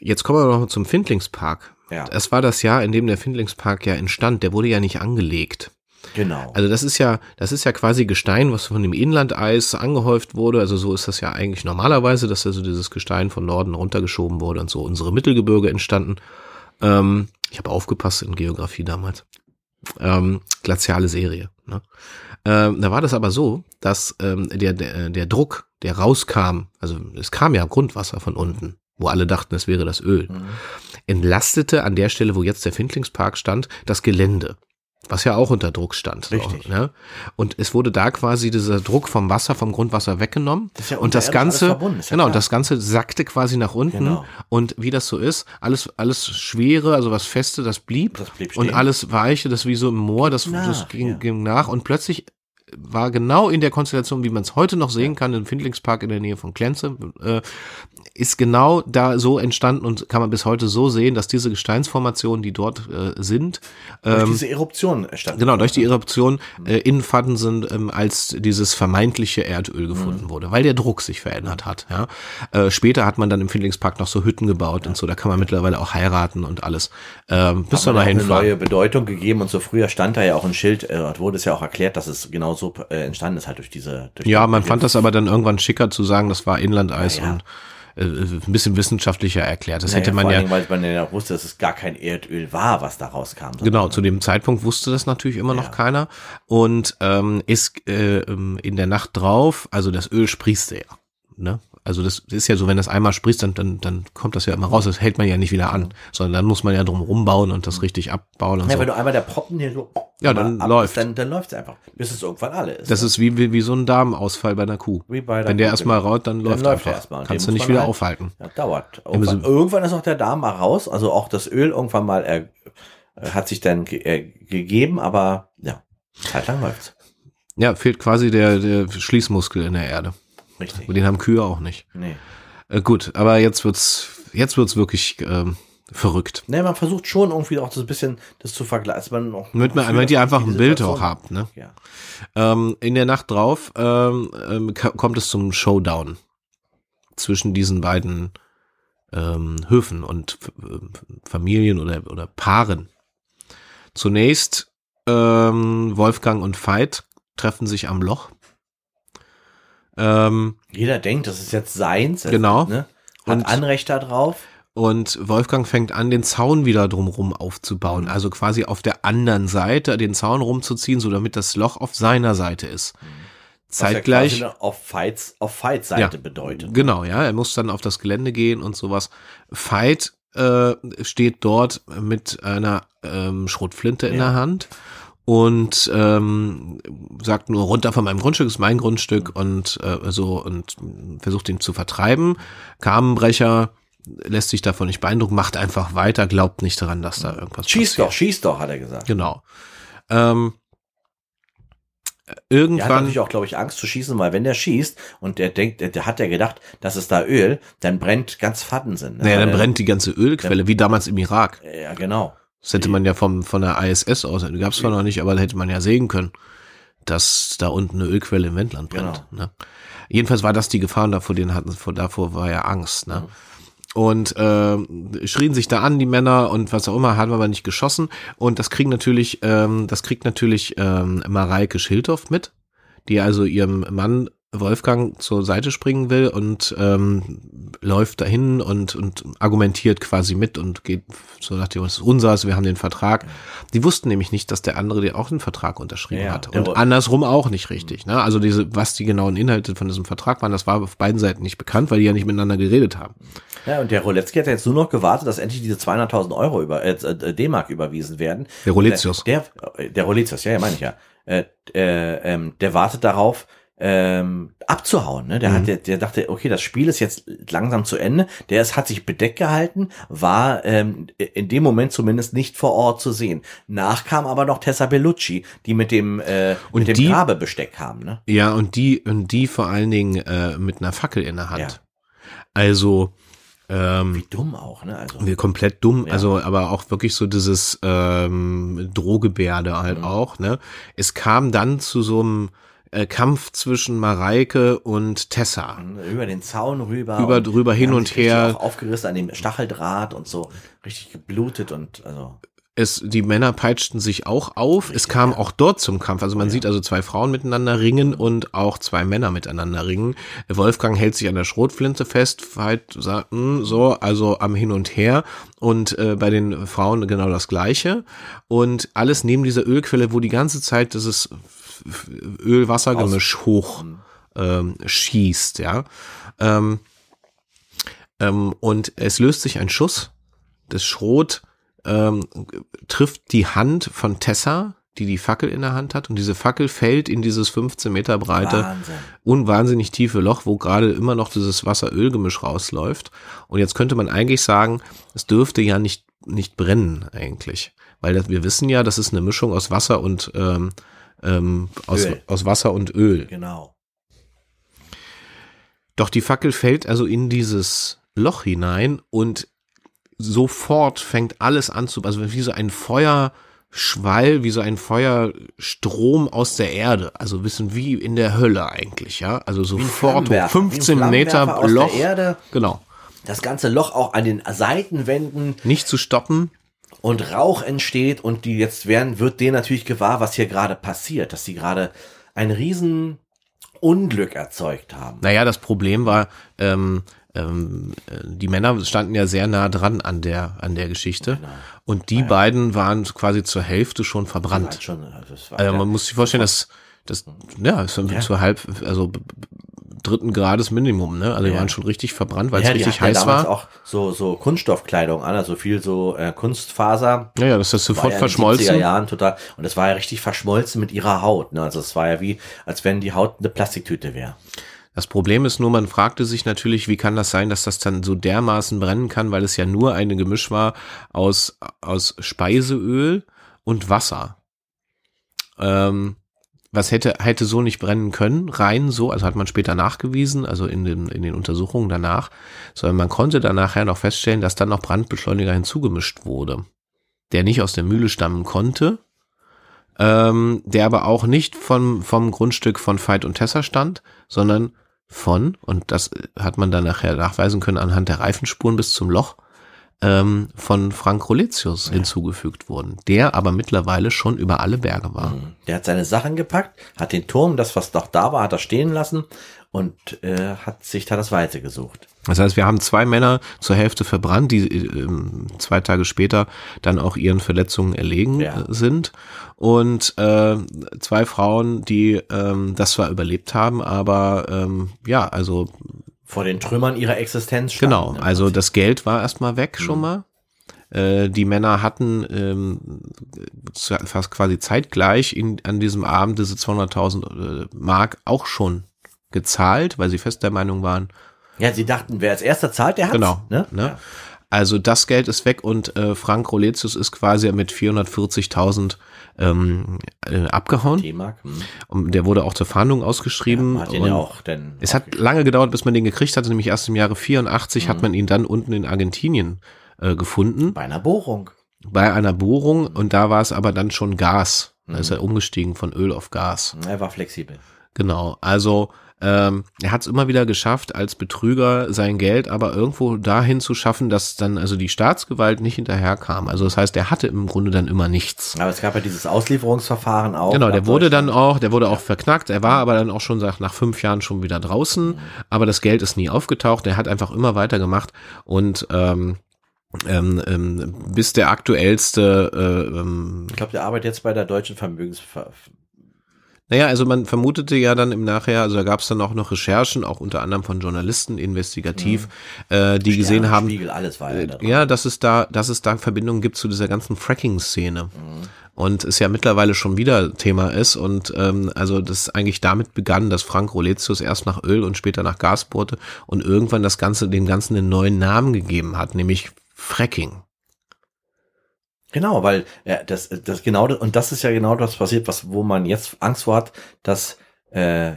jetzt kommen wir noch zum Findlingspark. Ja. Es war das Jahr, in dem der Findlingspark ja entstand. Der wurde ja nicht angelegt. genau. Also das ist ja, das ist ja quasi Gestein, was von dem Inlandeis angehäuft wurde. Also so ist das ja eigentlich normalerweise, dass also dieses Gestein von Norden runtergeschoben wurde und so unsere Mittelgebirge entstanden. Ähm, ich habe aufgepasst in Geografie damals. Ähm, glaziale Serie. Ne? Ähm, da war das aber so, dass ähm, der, der, der Druck, der rauskam, also es kam ja Grundwasser von unten, wo alle dachten, es wäre das Öl, Mhm. entlastete an der Stelle, wo jetzt der Findlingspark stand, das Gelände. Was ja auch unter Druck stand. Richtig. So, ne? Und es wurde da quasi dieser Druck vom Wasser, vom Grundwasser weggenommen. Das ist ja und das Ganze, ja genau, klar. das Ganze sackte quasi nach unten. Genau. Und wie das so ist, alles, alles Schwere, also was Feste, das blieb. Das blieb und stehen. alles Weiche, das wie so im Moor, das, Nach, das ging, ja. ging nach. Und plötzlich war genau in der Konstellation, wie man es heute noch sehen kann, im Findlingspark in der Nähe von Klenze, äh, ist genau da so entstanden und kann man bis heute so sehen, dass diese Gesteinsformationen, die dort äh, sind, Durch ähm, diese Eruption entstanden. Genau, durch die Eruption äh, in Faden sind, ähm, als dieses vermeintliche Erdöl gefunden Mhm. wurde, weil der Druck sich verändert hat. Ja. Äh, später hat man dann im Findlingspark noch so Hütten gebaut und so, da kann man mittlerweile auch heiraten und alles. Ähm, bis mal auch eine neue Bedeutung gegeben und so früher stand da ja auch ein Schild, äh, wurde es ja auch erklärt, dass es genau so äh, entstanden ist, halt durch diese. Durch Ja, man fand das aber dann irgendwann schicker zu sagen, das war Inlandeis Ja, ja. und äh, ein bisschen wissenschaftlicher erklärt. Das Naja, hätte man ja Dingen, weil man ja auch wusste, dass es gar kein Erdöl war, was da rauskam. Genau, zu dem Zeitpunkt wusste das natürlich immer noch Ja. keiner. Und ähm, ist äh, ähm, in der Nacht drauf, also das Öl sprießt ja. Ne? Also das ist ja so, wenn das einmal sprießt, dann, dann, dann kommt das ja immer raus. Das hält man ja nicht wieder an, sondern dann muss man ja drum rumbauen und das richtig abbauen und Ja, so. wenn du einmal der Proppen hier so Ja, dann einmal läuft. Dann, dann läuft es einfach, bis es irgendwann alle ist. Das ist wie, wie, wie so ein Darmausfall bei einer Kuh. Wie bei der wenn der Kuh, erstmal genau. raut, dann, Dann läuft er einfach. erstmal. Kannst du nicht wieder halt- aufhalten. Ja, dauert. Irgendwann, irgendwann ist auch der Darm mal raus. Also auch das Öl irgendwann mal er, äh, hat sich dann ge äh, gegeben, aber ja, zeitlang läuft's. Ja, fehlt quasi der, der Schließmuskel in der Erde. Richtig. Den haben Kühe auch nicht. Nee. Äh, gut, aber jetzt wird's, jetzt wird's wirklich ähm, verrückt. Nee, man versucht schon irgendwie auch so ein bisschen das zu vergleichen. Man auch Damit, man, damit ihr einfach ein Bild auch habt. Ne? Ja. Ähm, in der Nacht drauf ähm, ähm, kommt es zum Showdown zwischen diesen beiden ähm, Höfen und F ähm, Familien oder, oder Paaren. Zunächst ähm, Wolfgang und Veit treffen sich am Loch. Ähm, Jeder denkt, das ist jetzt seins. Genau. Ne? Hat Und- Anrecht darauf. Und Wolfgang fängt an, den Zaun wieder drumrum aufzubauen. Also quasi auf der anderen Seite den Zaun rumzuziehen, so damit das Loch auf seiner Seite ist. Ja Zeitgleich. quasi auf Fights, auf Fight-Seite bedeutet. Genau, ja. Er muss dann auf das Gelände gehen und sowas. Veit äh, steht dort mit einer ähm, Schrotflinte in Ja. der Hand und ähm, sagt nur runter von meinem Grundstück, ist mein Grundstück und äh, so und versucht ihn zu vertreiben. Kamenbrecher lässt sich davon nicht beeindrucken, macht einfach weiter, glaubt nicht daran, dass da irgendwas Schieß passiert. doch, schieß doch, hat er gesagt. Genau. Ähm, Der hat irgendwann, natürlich auch, glaube ich, Angst zu schießen, weil wenn der schießt und der denkt, der, hat ja gedacht, das ist da Öl, dann brennt ganz Fadensen. Ne? naja, dann brennt die ganze Ölquelle, wie damals im Irak. Ja, genau. Das hätte man ja vom, von der ISS aus, die gab es zwar noch nicht, aber da hätte man ja sehen können, dass da unten eine Ölquelle im Wendland brennt. Genau. Ne? Jedenfalls war das die Gefahr und davor, den hatten, vor, davor war ja Angst. Ne? Und äh, schrien sich da an, die Männer und was auch immer, haben aber nicht geschossen. Und das kriegen natürlich, ähm, das kriegt natürlich ähm, Mareike Schildhoff mit, die also ihrem Mann Wolfgang zur Seite springen will und ähm, läuft dahin und, und argumentiert quasi mit und geht so nach dem, es ist unseres, wir haben den Vertrag. Die wussten nämlich nicht, dass der andere der auch den Vertrag unterschrieben Ja, hat. Und andersrum auch nicht richtig. Ne? Also diese, was die genauen Inhalte von diesem Vertrag waren, das war auf beiden Seiten nicht bekannt, weil die ja nicht miteinander geredet haben. Ja, und der Roletzky hat ja jetzt nur noch gewartet, dass endlich diese 200.000 Euro über, äh, äh, D-Mark überwiesen werden. Der Roletius. Der, der, der Roletius, ja, ja, meine ich ja. Äh, äh, ähm, der wartet darauf, ähm, abzuhauen. Ne? Mhm. Der, hat, der, der dachte, okay, das Spiel ist jetzt langsam zu Ende. Der ist, hat sich bedeckt gehalten, war ähm, in dem Moment zumindest nicht vor Ort zu sehen. Nach kam aber noch Tessa Bellucci, die mit dem, äh, Und mit dem die- Grabebesteck kam. Ne? Ja, und die, und die vor allen Dingen äh, mit einer Fackel in der Hand. Ja. Also ähm, Wie dumm auch, ne? Also, wir komplett dumm, Ja. also aber auch wirklich so dieses ähm, Drohgebärde halt Mhm. auch, ne? Es kam dann zu so einem äh, Kampf zwischen Mareike und Tessa. über den Zaun rüber. Über- drüber hin und richtig her. Auch aufgerissen an dem Stacheldraht und so richtig geblutet und also Es, die Männer peitschten sich auch auf. Es kam auch dort zum Kampf. Also man sieht also zwei Frauen miteinander ringen und auch zwei Männer miteinander ringen. Wolfgang hält sich an der Schrotflinte fest, halt sagt, hm, so, also am Hin und Her. Und äh, bei den Frauen genau das Gleiche. Und alles neben dieser Ölquelle, wo die ganze Zeit dieses Öl-Wasser-Gemisch hoch ähm, schießt, ja. Ähm, ähm, und es löst sich ein Schuss. Das Schrot ähm, trifft die Hand von Tessa, die die Fackel in der Hand hat. Und diese Fackel fällt in dieses 15 Meter breite, Wahnsinn. unwahnsinnig tiefe Loch, wo gerade immer noch dieses Wasser-Öl-Gemisch rausläuft. Und jetzt könnte man eigentlich sagen, es dürfte ja nicht, nicht brennen eigentlich. Weil wir wissen ja, das ist eine Mischung aus Wasser und ähm, ähm, aus, Öl. aus Wasser und Öl. Genau. Doch die Fackel fällt also in dieses Loch hinein und sofort fängt alles an zu, also wie so ein Feuerschwall, wie so ein Feuerstrom aus der Erde. Also ein bisschen wie in der Hölle eigentlich, ja. Also sofort hoch, Flammenwerfer, 15 wie ein Meter Loch. Der Erde, Genau. das ganze Loch auch an den Seitenwänden Nicht zu stoppen. Und Rauch entsteht und die jetzt werden, wird denen natürlich gewahr, was hier gerade passiert, dass sie gerade ein riesen Unglück erzeugt haben. Naja, das Problem war, ähm, ähm, äh, die Männer standen ja sehr nah dran an der, an der Geschichte. Genau. Und die beiden waren quasi zur Hälfte schon verbrannt. Halt schon, also war Also ja- man muss sich vorstellen, dass das ja, ist Ja. zu halb, also dritten Grades Minimum, ne? Also die Ja. waren schon richtig verbrannt, weil es ja, die richtig ja heiß damals war. auch so, so Kunststoffkleidung an, also viel so äh, Kunstfaser. Ja, ja, das ist War sofort ja in den 70er verschmolzen. Jahren total. Und es war ja richtig verschmolzen mit ihrer Haut. Ne? Also es war ja wie, als wenn die Haut eine Plastiktüte wäre. Das Problem ist nur, man fragte sich natürlich, wie kann das sein, dass das dann so dermaßen brennen kann, weil es ja nur ein Gemisch war aus, aus Speiseöl und Wasser. Ähm, was hätte, hätte so nicht brennen können, rein so, also hat man später nachgewiesen, also in den, in den Untersuchungen danach, sondern man konnte dann nachher noch feststellen, dass dann noch Brandbeschleuniger hinzugemischt wurde, der nicht aus der Mühle stammen konnte, ähm, der aber auch nicht vom, vom Grundstück von Veit und Tessa stand, sondern von, und das hat man dann nachher nachweisen können anhand der Reifenspuren bis zum Loch, ähm, von Frank Roletius hinzugefügt wurden, der aber mittlerweile schon über alle Berge war. Der hat seine Sachen gepackt, hat den Turm, das was noch da war, hat er stehen lassen und äh, hat sich da das Weite gesucht. Das heißt, wir haben zwei Männer zur Hälfte verbrannt, die ähm, zwei Tage später dann auch ihren Verletzungen erlegen Ja. äh, sind. Und äh, zwei Frauen, die ähm, das zwar überlebt haben, aber ähm, ja, also Vor den Trümmern ihrer Existenz standen. genau, also Prinzip. das Geld war erstmal weg schon mal. Äh, die Männer hatten ähm, fast quasi zeitgleich in, an diesem Abend diese 200.000 äh, Mark auch schon gezahlt, weil sie fest der Meinung waren, Ja, sie dachten, wer als erster zahlt, der hat's. Genau, Ne? ne? Ja. Also das Geld ist weg und äh, Frank Roletius ist quasi mit 440.000 ähm, äh, abgehauen. D-Mark. Hm. Und der wurde auch zur Fahndung ausgeschrieben. Hat ihn ja auch denn. es hat lange gedauert, bis man den gekriegt hatte, nämlich erst im Jahre 84 Mhm. hat man ihn dann unten in Argentinien äh, gefunden, bei einer Bohrung. bei einer Bohrung und da war es aber dann schon Gas. Da ist er umgestiegen von Öl auf Gas. Er war flexibel. Genau. Also ähm, er hat es immer wieder geschafft, als Betrüger sein Geld aber irgendwo dahin zu schaffen, dass dann also die Staatsgewalt nicht hinterherkam. Also das heißt, er hatte im Grunde dann immer nichts. Aber es gab ja dieses Auslieferungsverfahren auch. Genau, der wurde dann auch, der wurde auch verknackt. Er war aber dann auch schon seit nach fünf Jahren schon wieder draußen. Aber das Geld ist nie aufgetaucht. Er hat einfach immer weitergemacht und ähm, ähm, ähm, bis der aktuellste äh, ähm, Ich glaube, der arbeitet jetzt bei der deutschen Vermögensver Naja, also man vermutete ja dann im Nachher, also da gab es dann auch noch Recherchen, auch unter anderem von Journalisten, investigativ, äh, die gesehen Stern, haben, Spiegel, alles war ja, da dran. ja, dass es da, dass es da Verbindungen gibt zu dieser ganzen Fracking-Szene. Und es ja mittlerweile schon wieder Thema ist und ähm, also das eigentlich damit begann, dass Frank Roletius erst nach Öl und später nach Gas bohrte und irgendwann das Ganze, dem Ganzen einen neuen Namen gegeben hat, nämlich Fracking. Genau, weil ja, das, das genau das, und das ist ja genau das passiert, was wo man jetzt Angst vor hat, dass äh,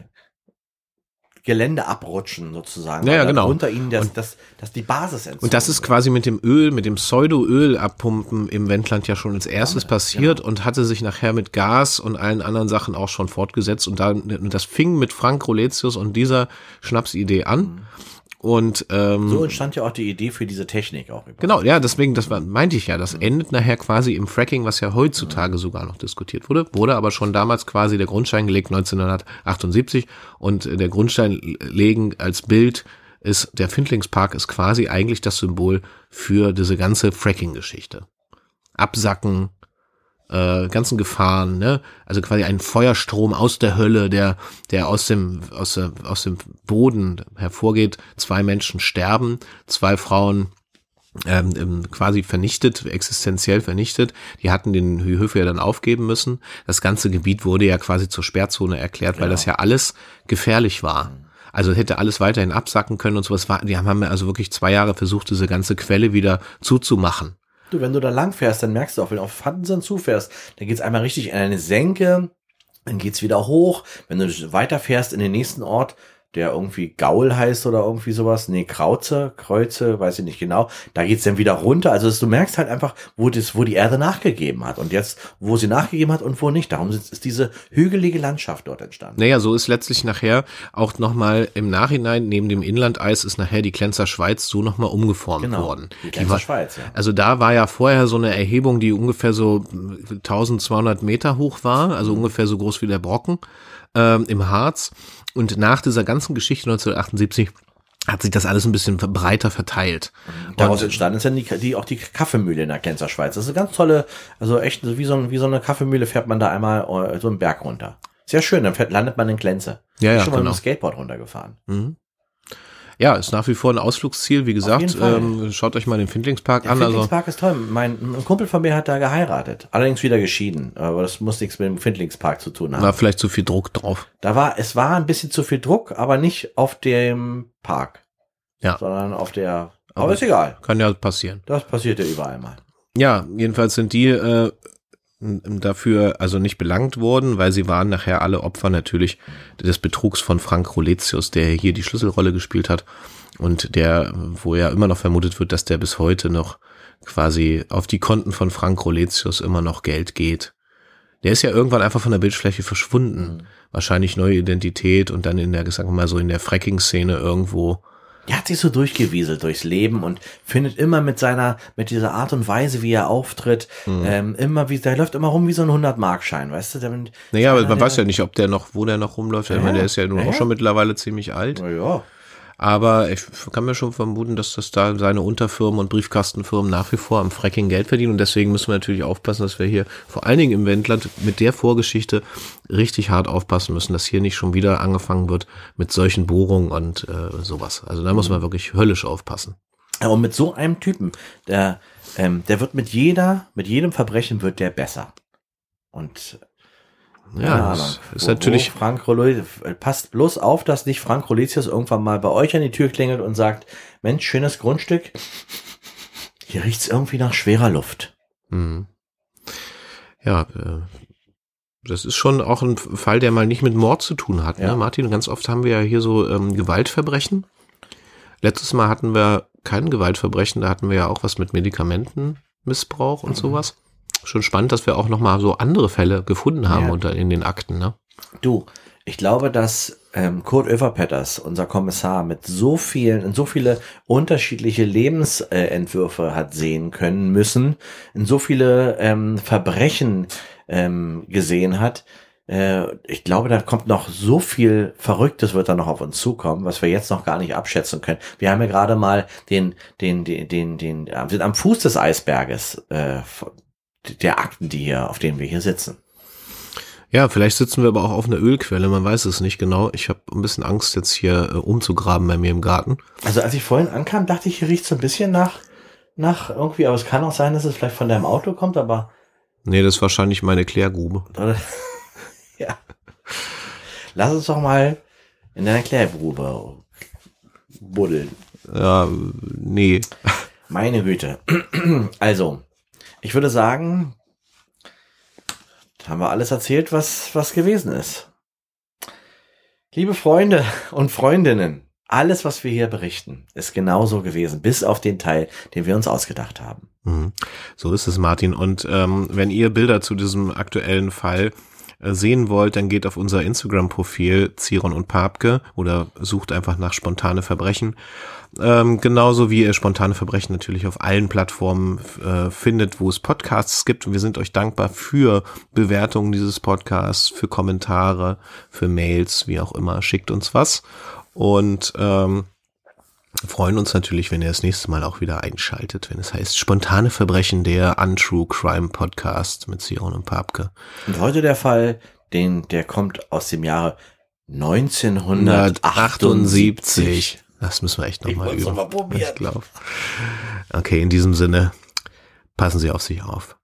Gelände abrutschen sozusagen. Ja, ja, genau. Unter ihnen das, das, das die Basis entzogen Und das ist wird. quasi mit dem Öl, mit dem Pseudo-Öl abpumpen im Wendland ja schon als erstes Damit, passiert und hatte sich nachher mit Gas und allen anderen Sachen auch schon fortgesetzt. Und, da, und das fing mit Frank Roletius und dieser Schnapsidee an. Und ähm, So entstand ja auch die Idee für diese Technik auch. Über. Genau, ja, deswegen, das war, meinte ich ja, das endet nachher quasi im Fracking, was ja heutzutage sogar noch diskutiert wurde, wurde aber schon damals quasi der Grundstein gelegt, 1978 und äh, der Grundstein legen als Bild ist, der Findlingspark ist quasi eigentlich das Symbol für diese ganze Fracking-Geschichte. Absacken, äh, ganzen Gefahren, ne? Also quasi ein Feuerstrom aus der Hölle, der, der aus dem, aus, der, aus dem Boden hervorgeht. Zwei Menschen sterben, zwei Frauen ähm, ähm, quasi vernichtet, existenziell vernichtet. Die hatten den Höfe ja dann aufgeben müssen. Das ganze Gebiet wurde ja quasi zur Sperrzone erklärt, weil das ja alles gefährlich war. Also hätte alles weiterhin absacken können und sowas. War, die haben also wirklich zwei Jahre versucht, diese ganze Quelle wieder zuzumachen. Du, wenn du da lang fährst, dann merkst du auch, wenn du auf Hudson zufährst, dann geht's einmal richtig in eine Senke, dann geht's wieder hoch. Wenn du weiterfährst in den nächsten Ort, der irgendwie Gaul heißt oder irgendwie sowas, nee, Krauze, Kreuze, weiß ich nicht genau, da geht's dann wieder runter. Also du merkst halt einfach, wo, das, wo die Erde nachgegeben hat und jetzt, wo sie nachgegeben hat und wo nicht. Darum ist, diese hügelige Landschaft dort entstanden. Naja, so ist letztlich nachher auch nochmal im Nachhinein, neben dem Inlandeis, ist nachher die Klenzer Schweiz so nochmal umgeformt Genau, worden. die Die Grenze war, Schweiz, ja. Also da war ja vorher so eine Erhebung, die ungefähr so 1200 Meter hoch war, also ungefähr so groß wie der Brocken ähm, im Harz. Und nach dieser ganzen Geschichte 1978 hat sich das alles ein bisschen breiter verteilt. Daraus entstanden ist dann die, die, auch die Kaffeemühle in der Kenzer Schweiz. Das ist eine ganz tolle, also echt, so wie so, ein, wie so eine Kaffeemühle fährt man da einmal äh, so einen Berg runter. Sehr schön, dann fährt, landet man in Glenze. Ja, ja, Ich bin schon mal genau. mit dem Skateboard runtergefahren. Ja, ist nach wie vor ein Ausflugsziel, wie gesagt. Ähm, schaut euch mal den Findlingspark Der an. Also, Findlingspark ist toll. Mein, ein Kumpel von mir hat da geheiratet. Allerdings wieder geschieden. Aber das muss nichts mit dem Findlingspark zu tun haben. war vielleicht zu viel Druck drauf. Da war, es war ein bisschen zu viel Druck, aber nicht auf dem Park. Ja. Sondern auf der, aber, Aber- ist egal. Kann ja passieren. Das passiert ja überall mal. Ja, jedenfalls sind die äh, dafür also nicht belangt worden, weil sie waren nachher alle Opfer natürlich des Betrugs von Frank Roletius, der hier die Schlüsselrolle gespielt hat und der, wo ja immer noch vermutet wird, dass der bis heute noch quasi auf die Konten von Frank Roletius immer noch Geld geht. Der ist ja irgendwann einfach von der Bildfläche verschwunden. Wahrscheinlich neue Identität und dann in der, sagen wir mal so, in der Fracking-Szene irgendwo. Er hat sich so durchgewieselt durchs Leben und findet immer mit seiner, mit dieser Art und Weise, wie er auftritt, Mhm. ähm, immer wie, der läuft immer rum wie so ein 100-Markschein, weißt du? Der, Naja, aber man der- weiß ja nicht, ob der noch, wo der noch rumläuft. Ich meine, der ist ja nun Ja, auch ja. schon mittlerweile ziemlich alt. Na ja. Aber ich kann mir schon vermuten, dass das da seine Unterfirmen und Briefkastenfirmen nach wie vor am Fracking Geld verdienen. Und deswegen müssen wir natürlich aufpassen, dass wir hier vor allen Dingen im Wendland mit der Vorgeschichte richtig hart aufpassen müssen, dass hier nicht schon wieder angefangen wird mit solchen Bohrungen und äh, sowas. Also da muss man wirklich höllisch aufpassen. Und mit so einem Typen, der, ähm, der wird mit jeder, mit jedem Verbrechen wird der besser. Und Ja, das ist wo- natürlich, Wo Frank Roletius, passt bloß auf, dass nicht Frank Roletius irgendwann mal bei euch an die Tür klingelt und sagt, Mensch, schönes Grundstück. Hier riecht's irgendwie nach schwerer Luft. Mhm. Ja, äh, das ist schon auch ein Fall, der mal nicht mit Mord zu tun hat. Ja. Ne? Martin, ganz oft haben wir ja hier so ähm, Gewaltverbrechen. Letztes Mal hatten wir kein Gewaltverbrechen, da hatten wir ja auch was mit Medikamentenmissbrauch und sowas. Schon spannend, dass wir auch noch mal so andere Fälle gefunden haben Ja. unter in den Akten. Ne? Du, ich glaube, dass ähm, Kurt Oeverpetters, unser Kommissar, mit so vielen, in so viele unterschiedliche Lebensentwürfe hat sehen können müssen, in so viele ähm, Verbrechen ähm, gesehen hat. Äh, ich glaube, da kommt noch so viel Verrücktes wird da noch auf uns zukommen, was wir jetzt noch gar nicht abschätzen können. Wir haben ja gerade mal den, den, den, den, den, äh, sind am Fuß des Eisberges äh, der Akten, die hier, auf denen wir hier sitzen. Ja, vielleicht sitzen wir aber auch auf einer Ölquelle, man weiß es nicht genau. Ich habe ein bisschen Angst, jetzt hier äh, umzugraben bei mir im Garten. Also als ich vorhin ankam, dachte ich, hier riecht so ein bisschen nach, nach irgendwie, aber es kann auch sein, dass es vielleicht von deinem Auto kommt, aber Nee, das ist wahrscheinlich meine Klärgrube. ja. Lass uns doch mal in deiner Klärgrube buddeln. Ja, nee. Meine Güte. Also, ich würde sagen, haben wir alles erzählt, was, was gewesen ist. Liebe Freunde und Freundinnen, alles, was wir hier berichten, ist genauso gewesen, bis auf den Teil, den wir uns ausgedacht haben. Mhm. So ist es, Martin. Und ähm, wenn ihr Bilder zu diesem aktuellen Fall sehen wollt, dann geht auf unser Instagram-Profil Ziron und Papke oder sucht einfach nach spontane Verbrechen. Ähm, genauso wie ihr spontane Verbrechen natürlich auf allen Plattformen äh, findet, wo es Podcasts gibt. Und wir sind euch dankbar für Bewertungen dieses Podcasts, für Kommentare, für Mails, wie auch immer. Schickt uns was. Und ähm, freuen uns natürlich, wenn ihr das nächste Mal auch wieder einschaltet, wenn es heißt Spontane Verbrechen, der Untrue Crime Podcast mit Sion und Papke. Und heute der Fall, den, der kommt aus dem Jahre 1978. Das müssen wir echt nochmal üben. noch mal probieren. Ich glaube. Okay, in diesem Sinne, passen Sie auf sich auf.